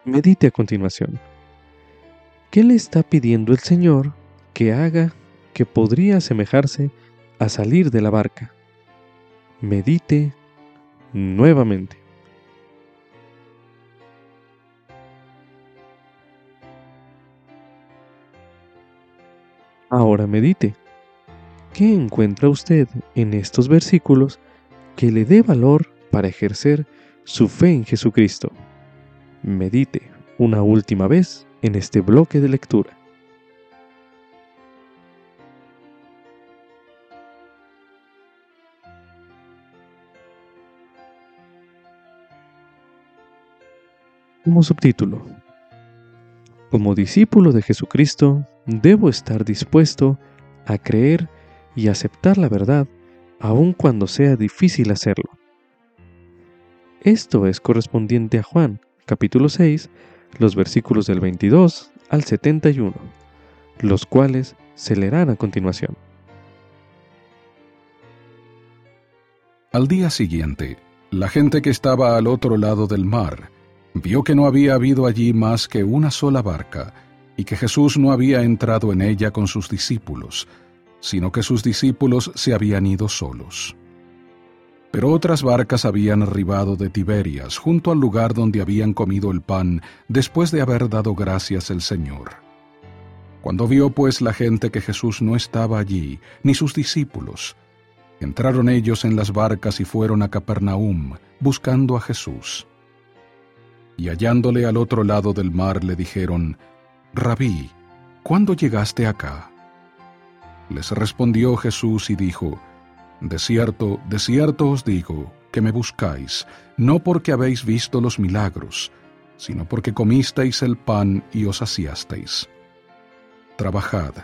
Medite a continuación. ¿Qué le está pidiendo el Señor que haga que podría asemejarse a salir de la barca? Medite nuevamente. Ahora medite. ¿Qué encuentra usted en estos versículos que le dé valor para ejercer su fe en Jesucristo? Medite una última vez en este bloque de lectura. Como subtítulo, como discípulo de Jesucristo, debo estar dispuesto a creer y aceptar la verdad aun cuando sea difícil hacerlo. Esto es correspondiente a Juan, capítulo 6, los versículos del 22 al 71, los cuales se leerán a continuación. Al día siguiente, la gente que estaba al otro lado del mar vio que no había habido allí más que una sola barca, y que Jesús no había entrado en ella con sus discípulos, sino que sus discípulos se habían ido solos. Pero otras barcas habían arribado de Tiberias, junto al lugar donde habían comido el pan, después de haber dado gracias el Señor. Cuando vio pues la gente que Jesús no estaba allí, ni sus discípulos, entraron ellos en las barcas y fueron a Capernaum, buscando a Jesús y hallándole al otro lado del mar le dijeron, Rabí, ¿cuándo llegaste acá? Les respondió Jesús y dijo, De cierto, de cierto os digo, que me buscáis, no porque habéis visto los milagros, sino porque comisteis el pan y os saciasteis. Trabajad,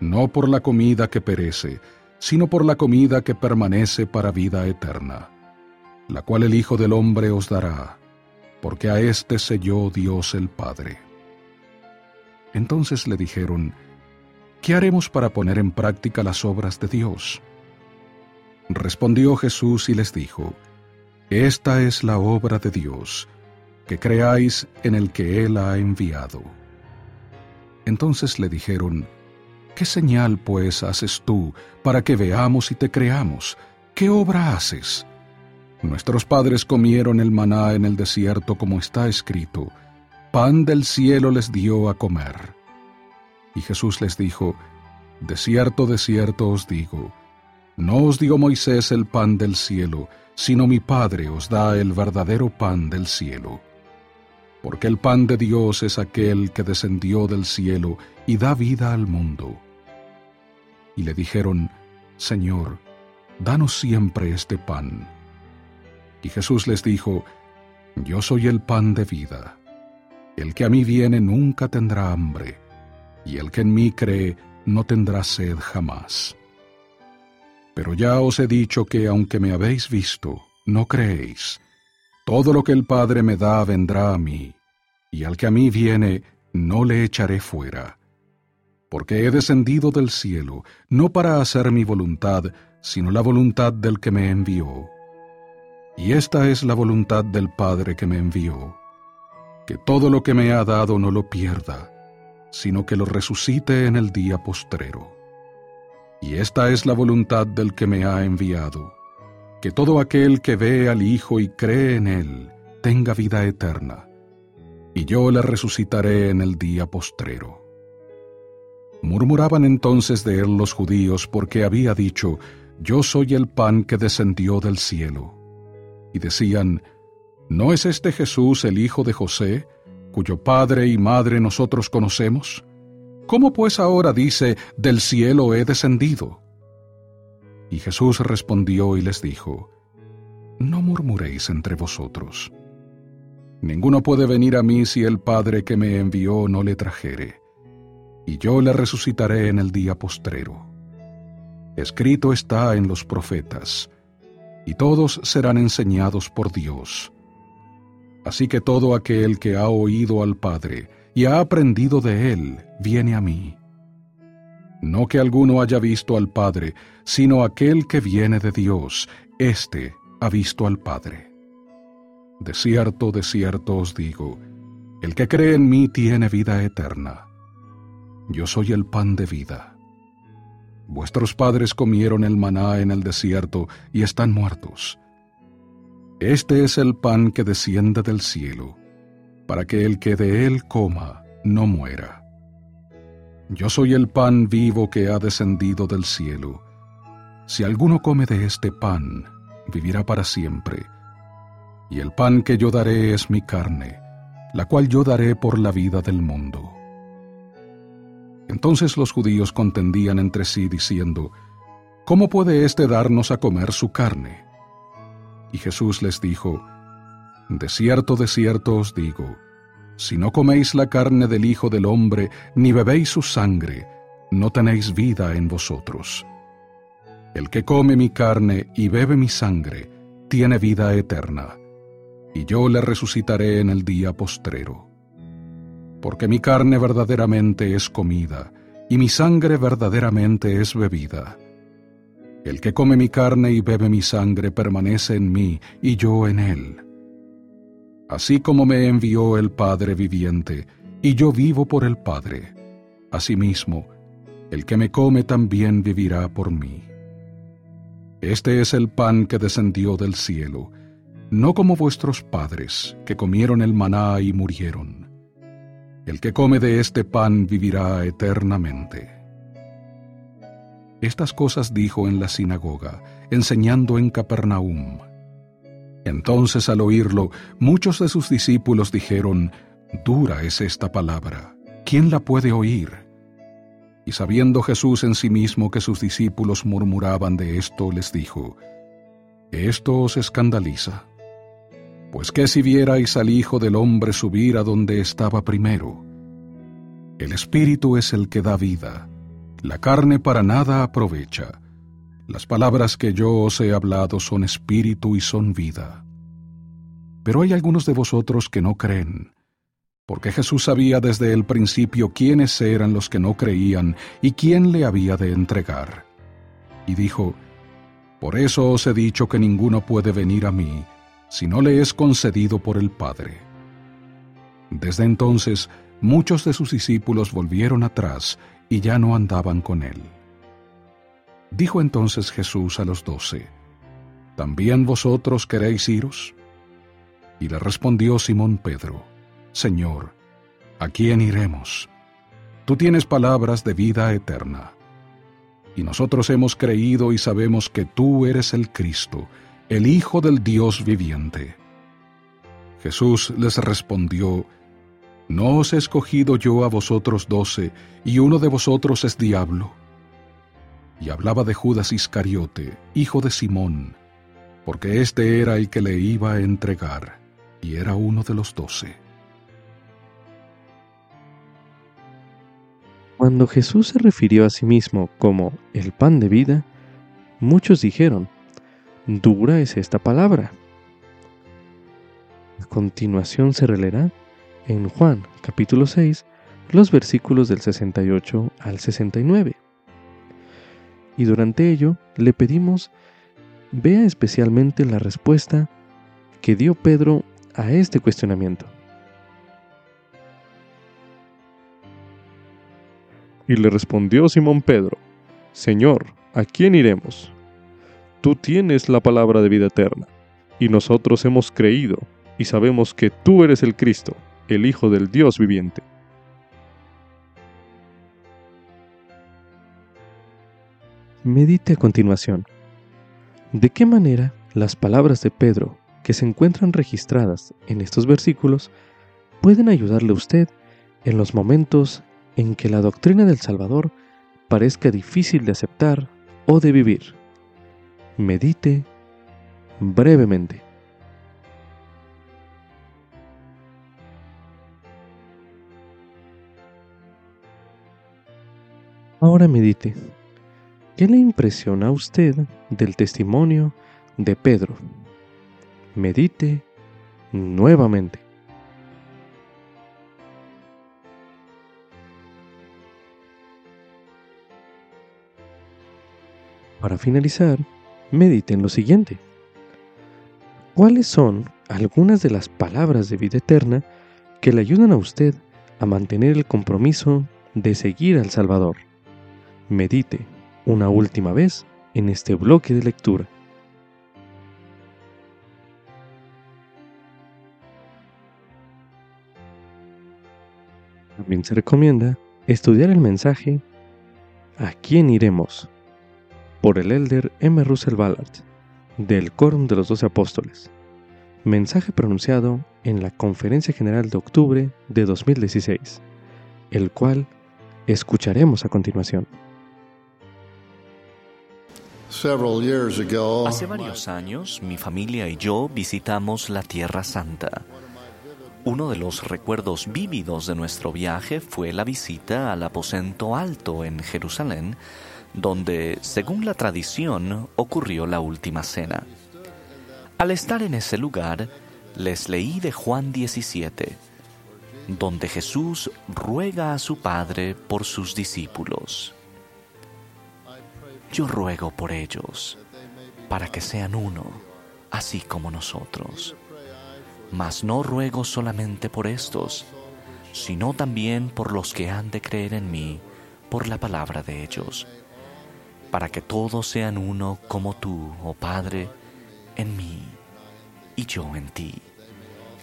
no por la comida que perece, sino por la comida que permanece para vida eterna, la cual el Hijo del Hombre os dará, porque a éste selló Dios el Padre. Entonces le dijeron, ¿qué haremos para poner en práctica las obras de Dios? Respondió Jesús y les dijo, Esta es la obra de Dios, que creáis en el que Él ha enviado. Entonces le dijeron, ¿Qué señal pues haces tú para que veamos y te creamos? ¿Qué obra haces? Nuestros padres comieron el maná en el desierto como está escrito, pan del cielo les dio a comer. Y Jesús les dijo, De cierto, de cierto os digo, no os dio Moisés el pan del cielo, sino mi Padre os da el verdadero pan del cielo. Porque el pan de Dios es aquel que descendió del cielo y da vida al mundo. Y le dijeron, Señor, danos siempre este pan. Y Jesús les dijo, Yo soy el pan de vida. El que a mí viene nunca tendrá hambre, y el que en mí cree no tendrá sed jamás. Pero ya os he dicho que aunque me habéis visto, no creéis. Todo lo que el Padre me da vendrá a mí, y al que a mí viene, no le echaré fuera. Porque he descendido del cielo, no para hacer mi voluntad, sino la voluntad del que me envió. Y esta es la voluntad del Padre que me envió, que todo lo que me ha dado no lo pierda, sino que lo resucite en el día postrero. Y esta es la voluntad del que me ha enviado, que todo aquel que ve al Hijo y cree en Él tenga vida eterna, y yo le resucitaré en el día postrero. Murmuraban entonces de él los judíos porque había dicho, Yo soy el pan que descendió del cielo y decían, ¿No es este Jesús el hijo de José, cuyo padre y madre nosotros conocemos? ¿Cómo pues ahora dice, del cielo he descendido? Y Jesús respondió y les dijo, No murmuréis entre vosotros. Ninguno puede venir a mí si el Padre que me envió no le trajere, y yo le resucitaré en el día postrero. Escrito está en los profetas, y todos serán enseñados por Dios. Así que todo aquel que ha oído al Padre y ha aprendido de Él, viene a mí. No que alguno haya visto al Padre, sino aquel que viene de Dios, éste ha visto al Padre. De cierto, de cierto os digo, el que cree en mí tiene vida eterna. Yo soy el pan de vida. Vuestros padres comieron el maná en el desierto y están muertos. Este es el pan que desciende del cielo, para que el que de él coma no muera. Yo soy el pan vivo que ha descendido del cielo. Si alguno come de este pan, vivirá para siempre. Y el pan que yo daré es mi carne, la cual yo daré por la vida del mundo. Entonces los judíos contendían entre sí diciendo, ¿Cómo puede éste darnos a comer su carne? Y Jesús les dijo, De cierto, de cierto os digo, si no coméis la carne del Hijo del Hombre, ni bebéis su sangre, no tenéis vida en vosotros. El que come mi carne y bebe mi sangre, tiene vida eterna, y yo le resucitaré en el día postrero porque mi carne verdaderamente es comida, y mi sangre verdaderamente es bebida. El que come mi carne y bebe mi sangre permanece en mí, y yo en él. Así como me envió el Padre viviente, y yo vivo por el Padre, asimismo, el que me come también vivirá por mí. Este es el pan que descendió del cielo, no como vuestros padres, que comieron el maná y murieron. El que come de este pan vivirá eternamente. Estas cosas dijo en la sinagoga, enseñando en Capernaum. Entonces al oírlo, muchos de sus discípulos dijeron, Dura es esta palabra, ¿quién la puede oír? Y sabiendo Jesús en sí mismo que sus discípulos murmuraban de esto, les dijo, Esto os escandaliza. Pues qué si vierais al Hijo del Hombre subir a donde estaba primero. El Espíritu es el que da vida, la carne para nada aprovecha. Las palabras que yo os he hablado son espíritu y son vida. Pero hay algunos de vosotros que no creen, porque Jesús sabía desde el principio quiénes eran los que no creían y quién le había de entregar. Y dijo, Por eso os he dicho que ninguno puede venir a mí, si no le es concedido por el Padre. Desde entonces, muchos de sus discípulos volvieron atrás y ya no andaban con él. Dijo entonces Jesús a los doce, ¿También vosotros queréis iros? Y le respondió Simón Pedro, Señor, ¿a quién iremos? Tú tienes palabras de vida eterna. Y nosotros hemos creído y sabemos que tú eres el Cristo, el Hijo del Dios viviente. Jesús les respondió, ¿No os he escogido yo a vosotros doce, y uno de vosotros es diablo? Y hablaba de Judas Iscariote, hijo de Simón, porque éste era el que le iba a entregar y era uno de los doce. Cuando Jesús se refirió a sí mismo como el pan de vida, muchos dijeron, dura es esta palabra. A continuación se releerá en Juan capítulo 6 los versículos del 68 al 69. Y durante ello le pedimos vea especialmente la respuesta que dio Pedro a este cuestionamiento. Y le respondió Simón Pedro, Señor, ¿a quién iremos? Tú tienes la palabra de vida eterna, y nosotros hemos creído y sabemos que tú eres el Cristo, el Hijo del Dios viviente. Medite a continuación. ¿De qué manera las palabras de Pedro que se encuentran registradas en estos versículos pueden ayudarle a usted en los momentos en que la doctrina del Salvador parezca difícil de aceptar o de vivir. Medite brevemente. Ahora medite. ¿Qué le impresiona a usted del testimonio de Pedro? medite nuevamente. Para finalizar, medite en lo siguiente. ¿Cuáles son algunas de las palabras de vida eterna que le ayudan a usted a mantener el compromiso de seguir al Salvador? Medite una última vez en este bloque de lectura. También se recomienda estudiar el mensaje ¿A quién iremos? por el elder M. Russell Ballard del Quórum de los Doce Apóstoles. Mensaje pronunciado en la Conferencia General de octubre de 2016, el cual escucharemos a continuación. Hace varios años, mi familia y yo visitamos la Tierra Santa. Uno de los recuerdos vívidos de nuestro viaje fue la visita al aposento alto en Jerusalén, donde, según la tradición, ocurrió la última cena. Al estar en ese lugar, les leí de Juan 17, donde Jesús ruega a su Padre por sus discípulos. Yo ruego por ellos, para que sean uno, así como nosotros. Mas no ruego solamente por estos, sino también por los que han de creer en mí por la palabra de ellos, para que todos sean uno como tú, oh Padre, en mí y yo en ti,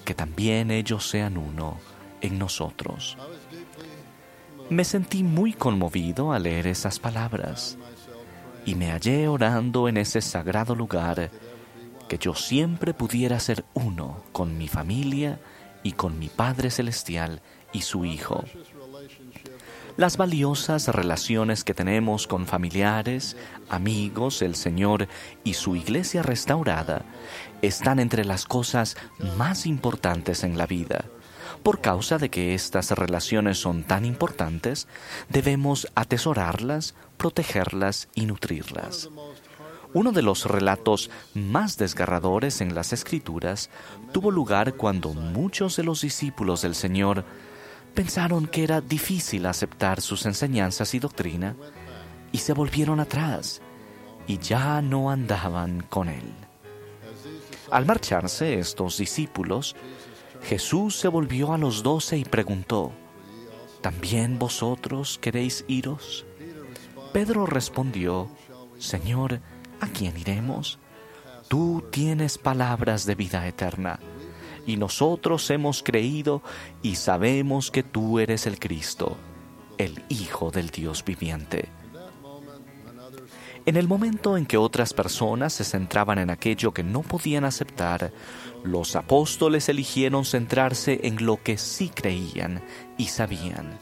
que también ellos sean uno en nosotros. Me sentí muy conmovido al leer esas palabras y me hallé orando en ese sagrado lugar que yo siempre pudiera ser uno con mi familia y con mi Padre Celestial y su Hijo. Las valiosas relaciones que tenemos con familiares, amigos, el Señor y su iglesia restaurada están entre las cosas más importantes en la vida. Por causa de que estas relaciones son tan importantes, debemos atesorarlas, protegerlas y nutrirlas. Uno de los relatos más desgarradores en las Escrituras tuvo lugar cuando muchos de los discípulos del Señor pensaron que era difícil aceptar sus enseñanzas y doctrina y se volvieron atrás y ya no andaban con él. Al marcharse estos discípulos, Jesús se volvió a los doce y preguntó, ¿también vosotros queréis iros? Pedro respondió, Señor, ¿a quién iremos? Tú tienes palabras de vida eterna y nosotros hemos creído y sabemos que tú eres el Cristo, el Hijo del Dios viviente. En el momento en que otras personas se centraban en aquello que no podían aceptar, los apóstoles eligieron centrarse en lo que sí creían y sabían,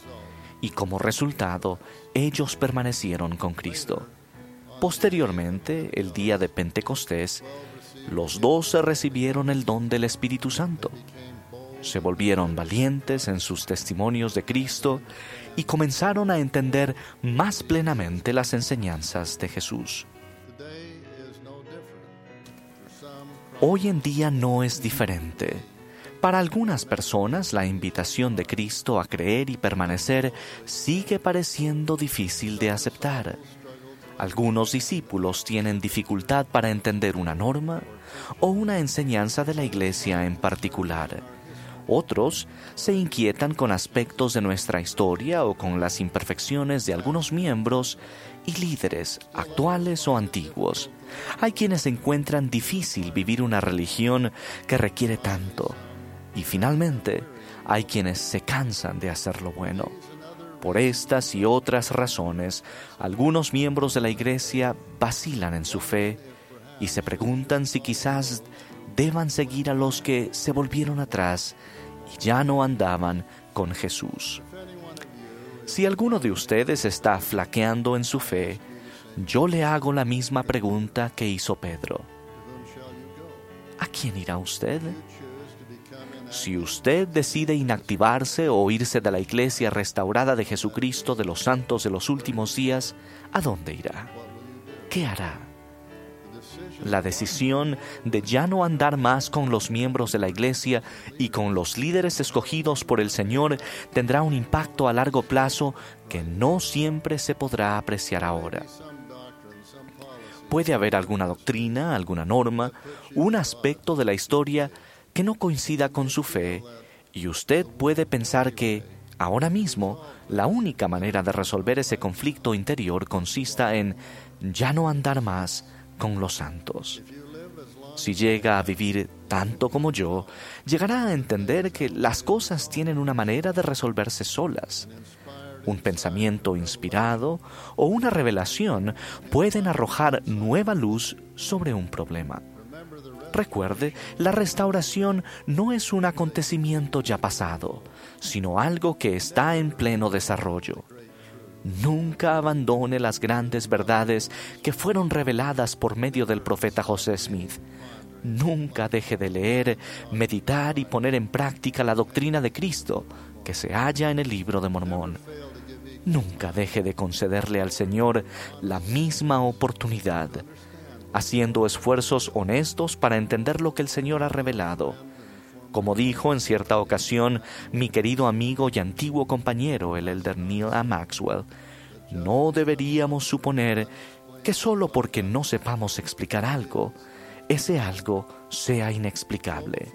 y como resultado ellos permanecieron con Cristo. Posteriormente, el día de Pentecostés, los doce recibieron el don del Espíritu Santo. Se volvieron valientes en sus testimonios de Cristo y comenzaron a entender más plenamente las enseñanzas de Jesús. Hoy en día no es diferente. Para algunas personas la invitación de Cristo a creer y permanecer sigue pareciendo difícil de aceptar. Algunos discípulos tienen dificultad para entender una norma o una enseñanza de la Iglesia en particular. Otros se inquietan con aspectos de nuestra historia o con las imperfecciones de algunos miembros y líderes, actuales o antiguos. Hay quienes encuentran difícil vivir una religión que requiere tanto. Y finalmente, hay quienes se cansan de hacer lo bueno. Por estas y otras razones, algunos miembros de la Iglesia vacilan en su fe y se preguntan si quizás deban seguir a los que se volvieron atrás y ya no andaban con Jesús. Si alguno de ustedes está flaqueando en su fe, yo le hago la misma pregunta que hizo Pedro. ¿A quién irá usted? Si usted decide inactivarse o irse de la iglesia restaurada de Jesucristo de los santos de los últimos días, ¿a dónde irá? ¿Qué hará? La decisión de ya no andar más con los miembros de la iglesia y con los líderes escogidos por el Señor tendrá un impacto a largo plazo que no siempre se podrá apreciar ahora. Puede haber alguna doctrina, alguna norma, un aspecto de la historia que no coincida con su fe y usted puede pensar que, ahora mismo, la única manera de resolver ese conflicto interior consista en ya no andar más con los santos. Si llega a vivir tanto como yo, llegará a entender que las cosas tienen una manera de resolverse solas. Un pensamiento inspirado o una revelación pueden arrojar nueva luz sobre un problema. Recuerde, la restauración no es un acontecimiento ya pasado, sino algo que está en pleno desarrollo. Nunca abandone las grandes verdades que fueron reveladas por medio del profeta José Smith. Nunca deje de leer, meditar y poner en práctica la doctrina de Cristo que se halla en el libro de Mormón. Nunca deje de concederle al Señor la misma oportunidad haciendo esfuerzos honestos para entender lo que el Señor ha revelado. Como dijo en cierta ocasión mi querido amigo y antiguo compañero, el elder Neil A. Maxwell, no deberíamos suponer que solo porque no sepamos explicar algo, ese algo sea inexplicable.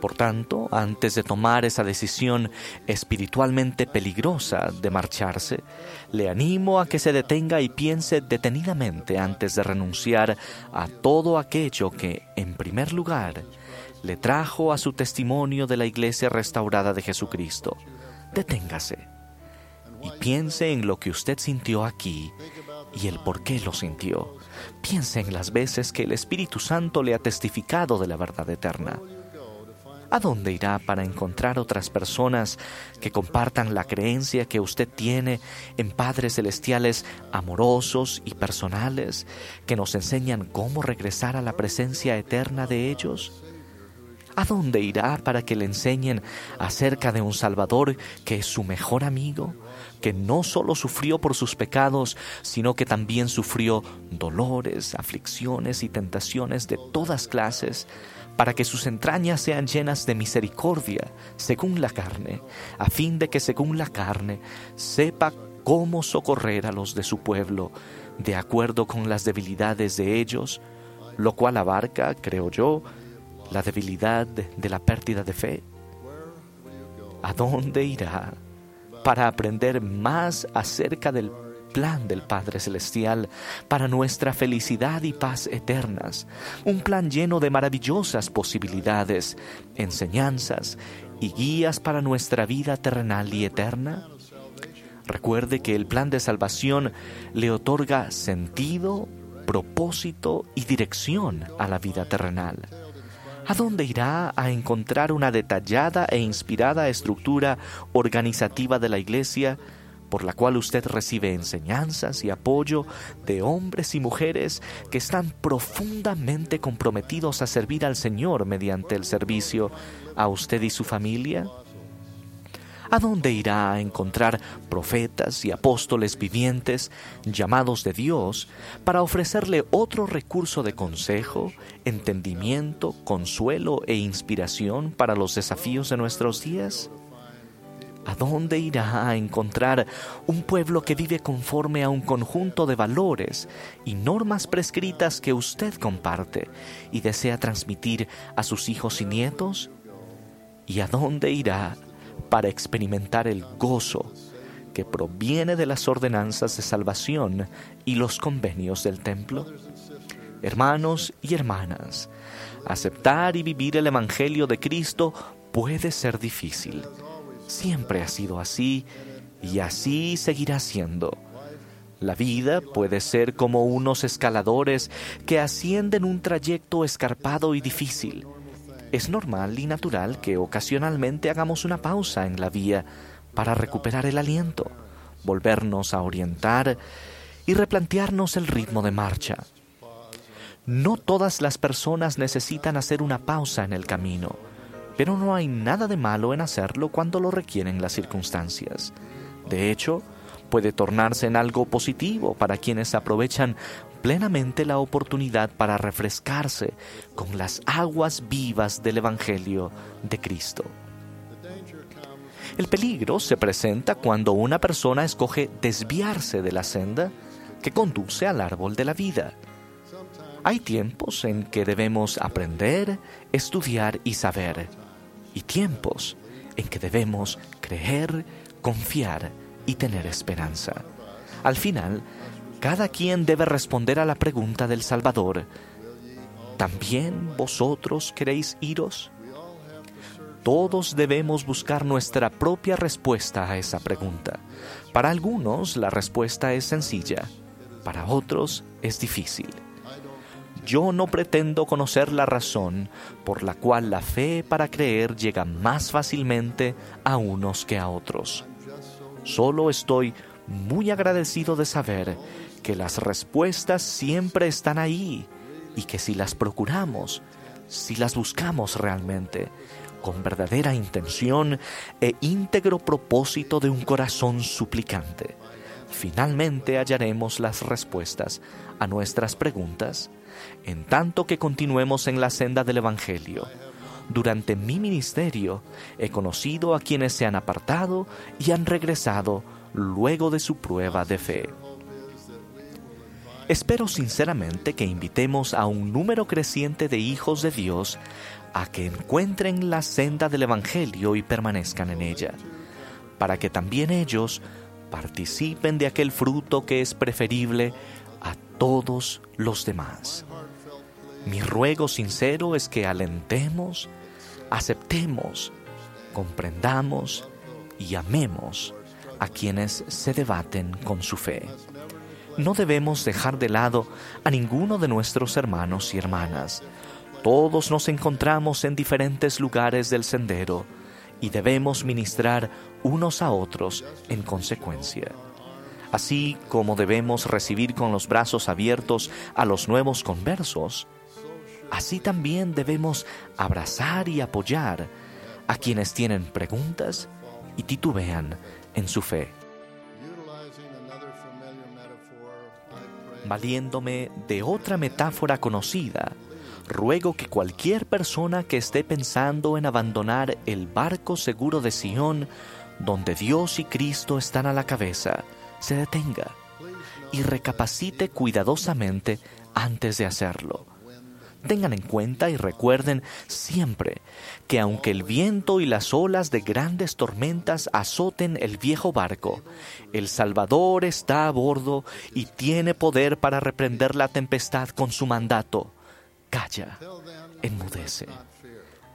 Por tanto, antes de tomar esa decisión espiritualmente peligrosa de marcharse, le animo a que se detenga y piense detenidamente antes de renunciar a todo aquello que, en primer lugar, le trajo a su testimonio de la iglesia restaurada de Jesucristo. Deténgase y piense en lo que usted sintió aquí y el por qué lo sintió. Piense en las veces que el Espíritu Santo le ha testificado de la verdad eterna. ¿A dónde irá para encontrar otras personas que compartan la creencia que usted tiene en padres celestiales amorosos y personales que nos enseñan cómo regresar a la presencia eterna de ellos? ¿A dónde irá para que le enseñen acerca de un Salvador que es su mejor amigo, que no solo sufrió por sus pecados, sino que también sufrió dolores, aflicciones y tentaciones de todas clases, para que sus entrañas sean llenas de misericordia, según la carne, a fin de que según la carne sepa cómo socorrer a los de su pueblo, de acuerdo con las debilidades de ellos, lo cual abarca, creo yo, la debilidad de la pérdida de fe? ¿A dónde irá para aprender más acerca del plan del Padre Celestial para nuestra felicidad y paz eternas? Un plan lleno de maravillosas posibilidades, enseñanzas y guías para nuestra vida terrenal y eterna. Recuerde que el plan de salvación le otorga sentido, propósito y dirección a la vida terrenal. ¿A dónde irá a encontrar una detallada e inspirada estructura organizativa de la Iglesia por la cual usted recibe enseñanzas y apoyo de hombres y mujeres que están profundamente comprometidos a servir al Señor mediante el servicio a usted y su familia? ¿A dónde irá a encontrar profetas y apóstoles vivientes llamados de Dios para ofrecerle otro recurso de consejo, entendimiento, consuelo e inspiración para los desafíos de nuestros días? ¿A dónde irá a encontrar un pueblo que vive conforme a un conjunto de valores y normas prescritas que usted comparte y desea transmitir a sus hijos y nietos? ¿Y a dónde irá para experimentar el gozo que proviene de las ordenanzas de salvación y los convenios del templo? Hermanos y hermanas, aceptar y vivir el Evangelio de Cristo puede ser difícil. Siempre ha sido así y así seguirá siendo. La vida puede ser como unos escaladores que ascienden un trayecto escarpado y difícil es normal y natural que ocasionalmente hagamos una pausa en la vía para recuperar el aliento, volvernos a orientar y replantearnos el ritmo de marcha. No todas las personas necesitan hacer una pausa en el camino, pero no hay nada de malo en hacerlo cuando lo requieren las circunstancias. De hecho, puede tornarse en algo positivo para quienes aprovechan plenamente la oportunidad para refrescarse con las aguas vivas del Evangelio de Cristo. El peligro se presenta cuando una persona escoge desviarse de la senda que conduce al árbol de la vida. Hay tiempos en que debemos aprender, estudiar y saber, y tiempos en que debemos creer, confiar y tener esperanza. Al final, cada quien debe responder a la pregunta del Salvador. ¿También vosotros queréis iros? Todos debemos buscar nuestra propia respuesta a esa pregunta. Para algunos la respuesta es sencilla, para otros es difícil. Yo no pretendo conocer la razón por la cual la fe para creer llega más fácilmente a unos que a otros. Solo estoy muy agradecido de saber que las respuestas siempre están ahí y que si las procuramos, si las buscamos realmente, con verdadera intención e íntegro propósito de un corazón suplicante, finalmente hallaremos las respuestas a nuestras preguntas en tanto que continuemos en la senda del Evangelio. Durante mi ministerio he conocido a quienes se han apartado y han regresado luego de su prueba de fe. Espero sinceramente que invitemos a un número creciente de hijos de Dios a que encuentren la senda del Evangelio y permanezcan en ella, para que también ellos participen de aquel fruto que es preferible a todos los demás. Mi ruego sincero es que alentemos, aceptemos, comprendamos y amemos a quienes se debaten con su fe no debemos dejar de lado a ninguno de nuestros hermanos y hermanas. Todos nos encontramos en diferentes lugares del sendero y debemos ministrar unos a otros en consecuencia. Así como debemos recibir con los brazos abiertos a los nuevos conversos, así también debemos abrazar y apoyar a quienes tienen preguntas y titubean en su fe. Valiéndome de otra metáfora conocida, ruego que cualquier persona que esté pensando en abandonar el barco seguro de Sion, donde Dios y Cristo están a la cabeza, se detenga y recapacite cuidadosamente antes de hacerlo. Tengan en cuenta y recuerden siempre que aunque el viento y las olas de grandes tormentas azoten el viejo barco, el Salvador está a bordo y tiene poder para reprender la tempestad con su mandato. Calla, enmudece.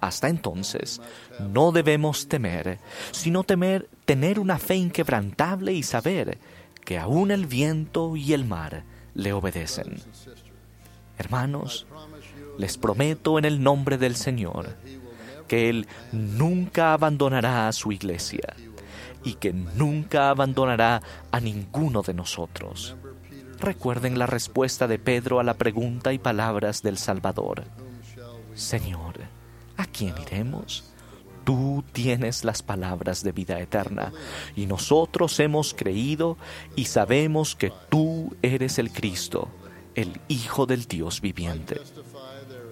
Hasta entonces, no debemos temer, sino temer tener una fe inquebrantable y saber que aún el viento y el mar le obedecen. Hermanos, les prometo en el nombre del Señor que Él nunca abandonará a su iglesia y que nunca abandonará a ninguno de nosotros. Recuerden la respuesta de Pedro a la pregunta y palabras del Salvador. Señor, ¿a quién iremos? Tú tienes las palabras de vida eterna, y nosotros hemos creído y sabemos que tú eres el Cristo, el Hijo del Dios viviente.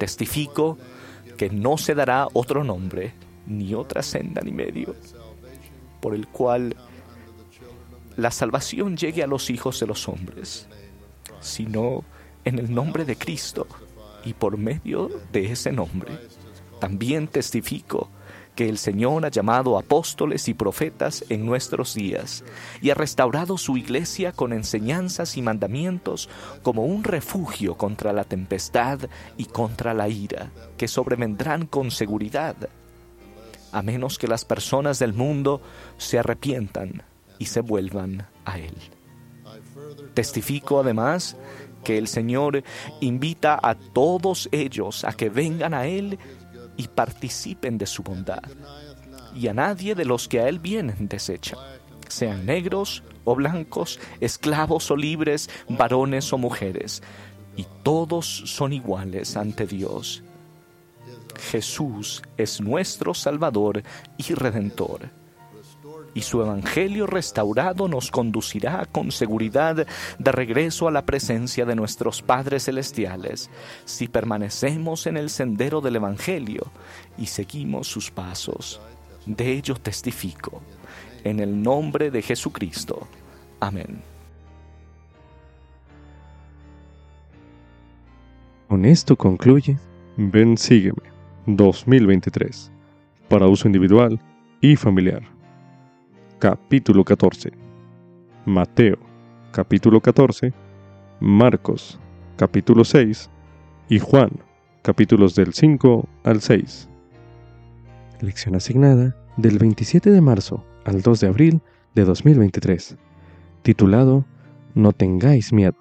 Testifico que no se dará otro nombre, ni otra senda ni medio, por el cual la salvación llegue a los hijos de los hombres, sino en el nombre de Cristo y por medio de ese nombre. También testifico que el Señor ha llamado apóstoles y profetas en nuestros días y ha restaurado su iglesia con enseñanzas y mandamientos como un refugio contra la tempestad y contra la ira, que sobrevendrán con seguridad, a menos que las personas del mundo se arrepientan y se vuelvan a Él. Testifico además que el Señor invita a todos ellos a que vengan a Él y participen de su bondad. Y a nadie de los que a Él vienen desecha, sean negros o blancos, esclavos o libres, varones o mujeres, y todos son iguales ante Dios. Jesús es nuestro Salvador y Redentor y su Evangelio restaurado nos conducirá con seguridad de regreso a la presencia de nuestros padres celestiales si permanecemos en el sendero del Evangelio y seguimos sus pasos. De ello testifico. En el nombre de Jesucristo. Amén. Con esto concluye Ven Sígueme 2023 para uso individual y familiar capítulo 14, Mateo, capítulo 14, Marcos, capítulo 6 y Juan, capítulos del 5 al 6. Lección asignada del 27 de marzo al 2 de abril de 2023, titulado No tengáis miedo.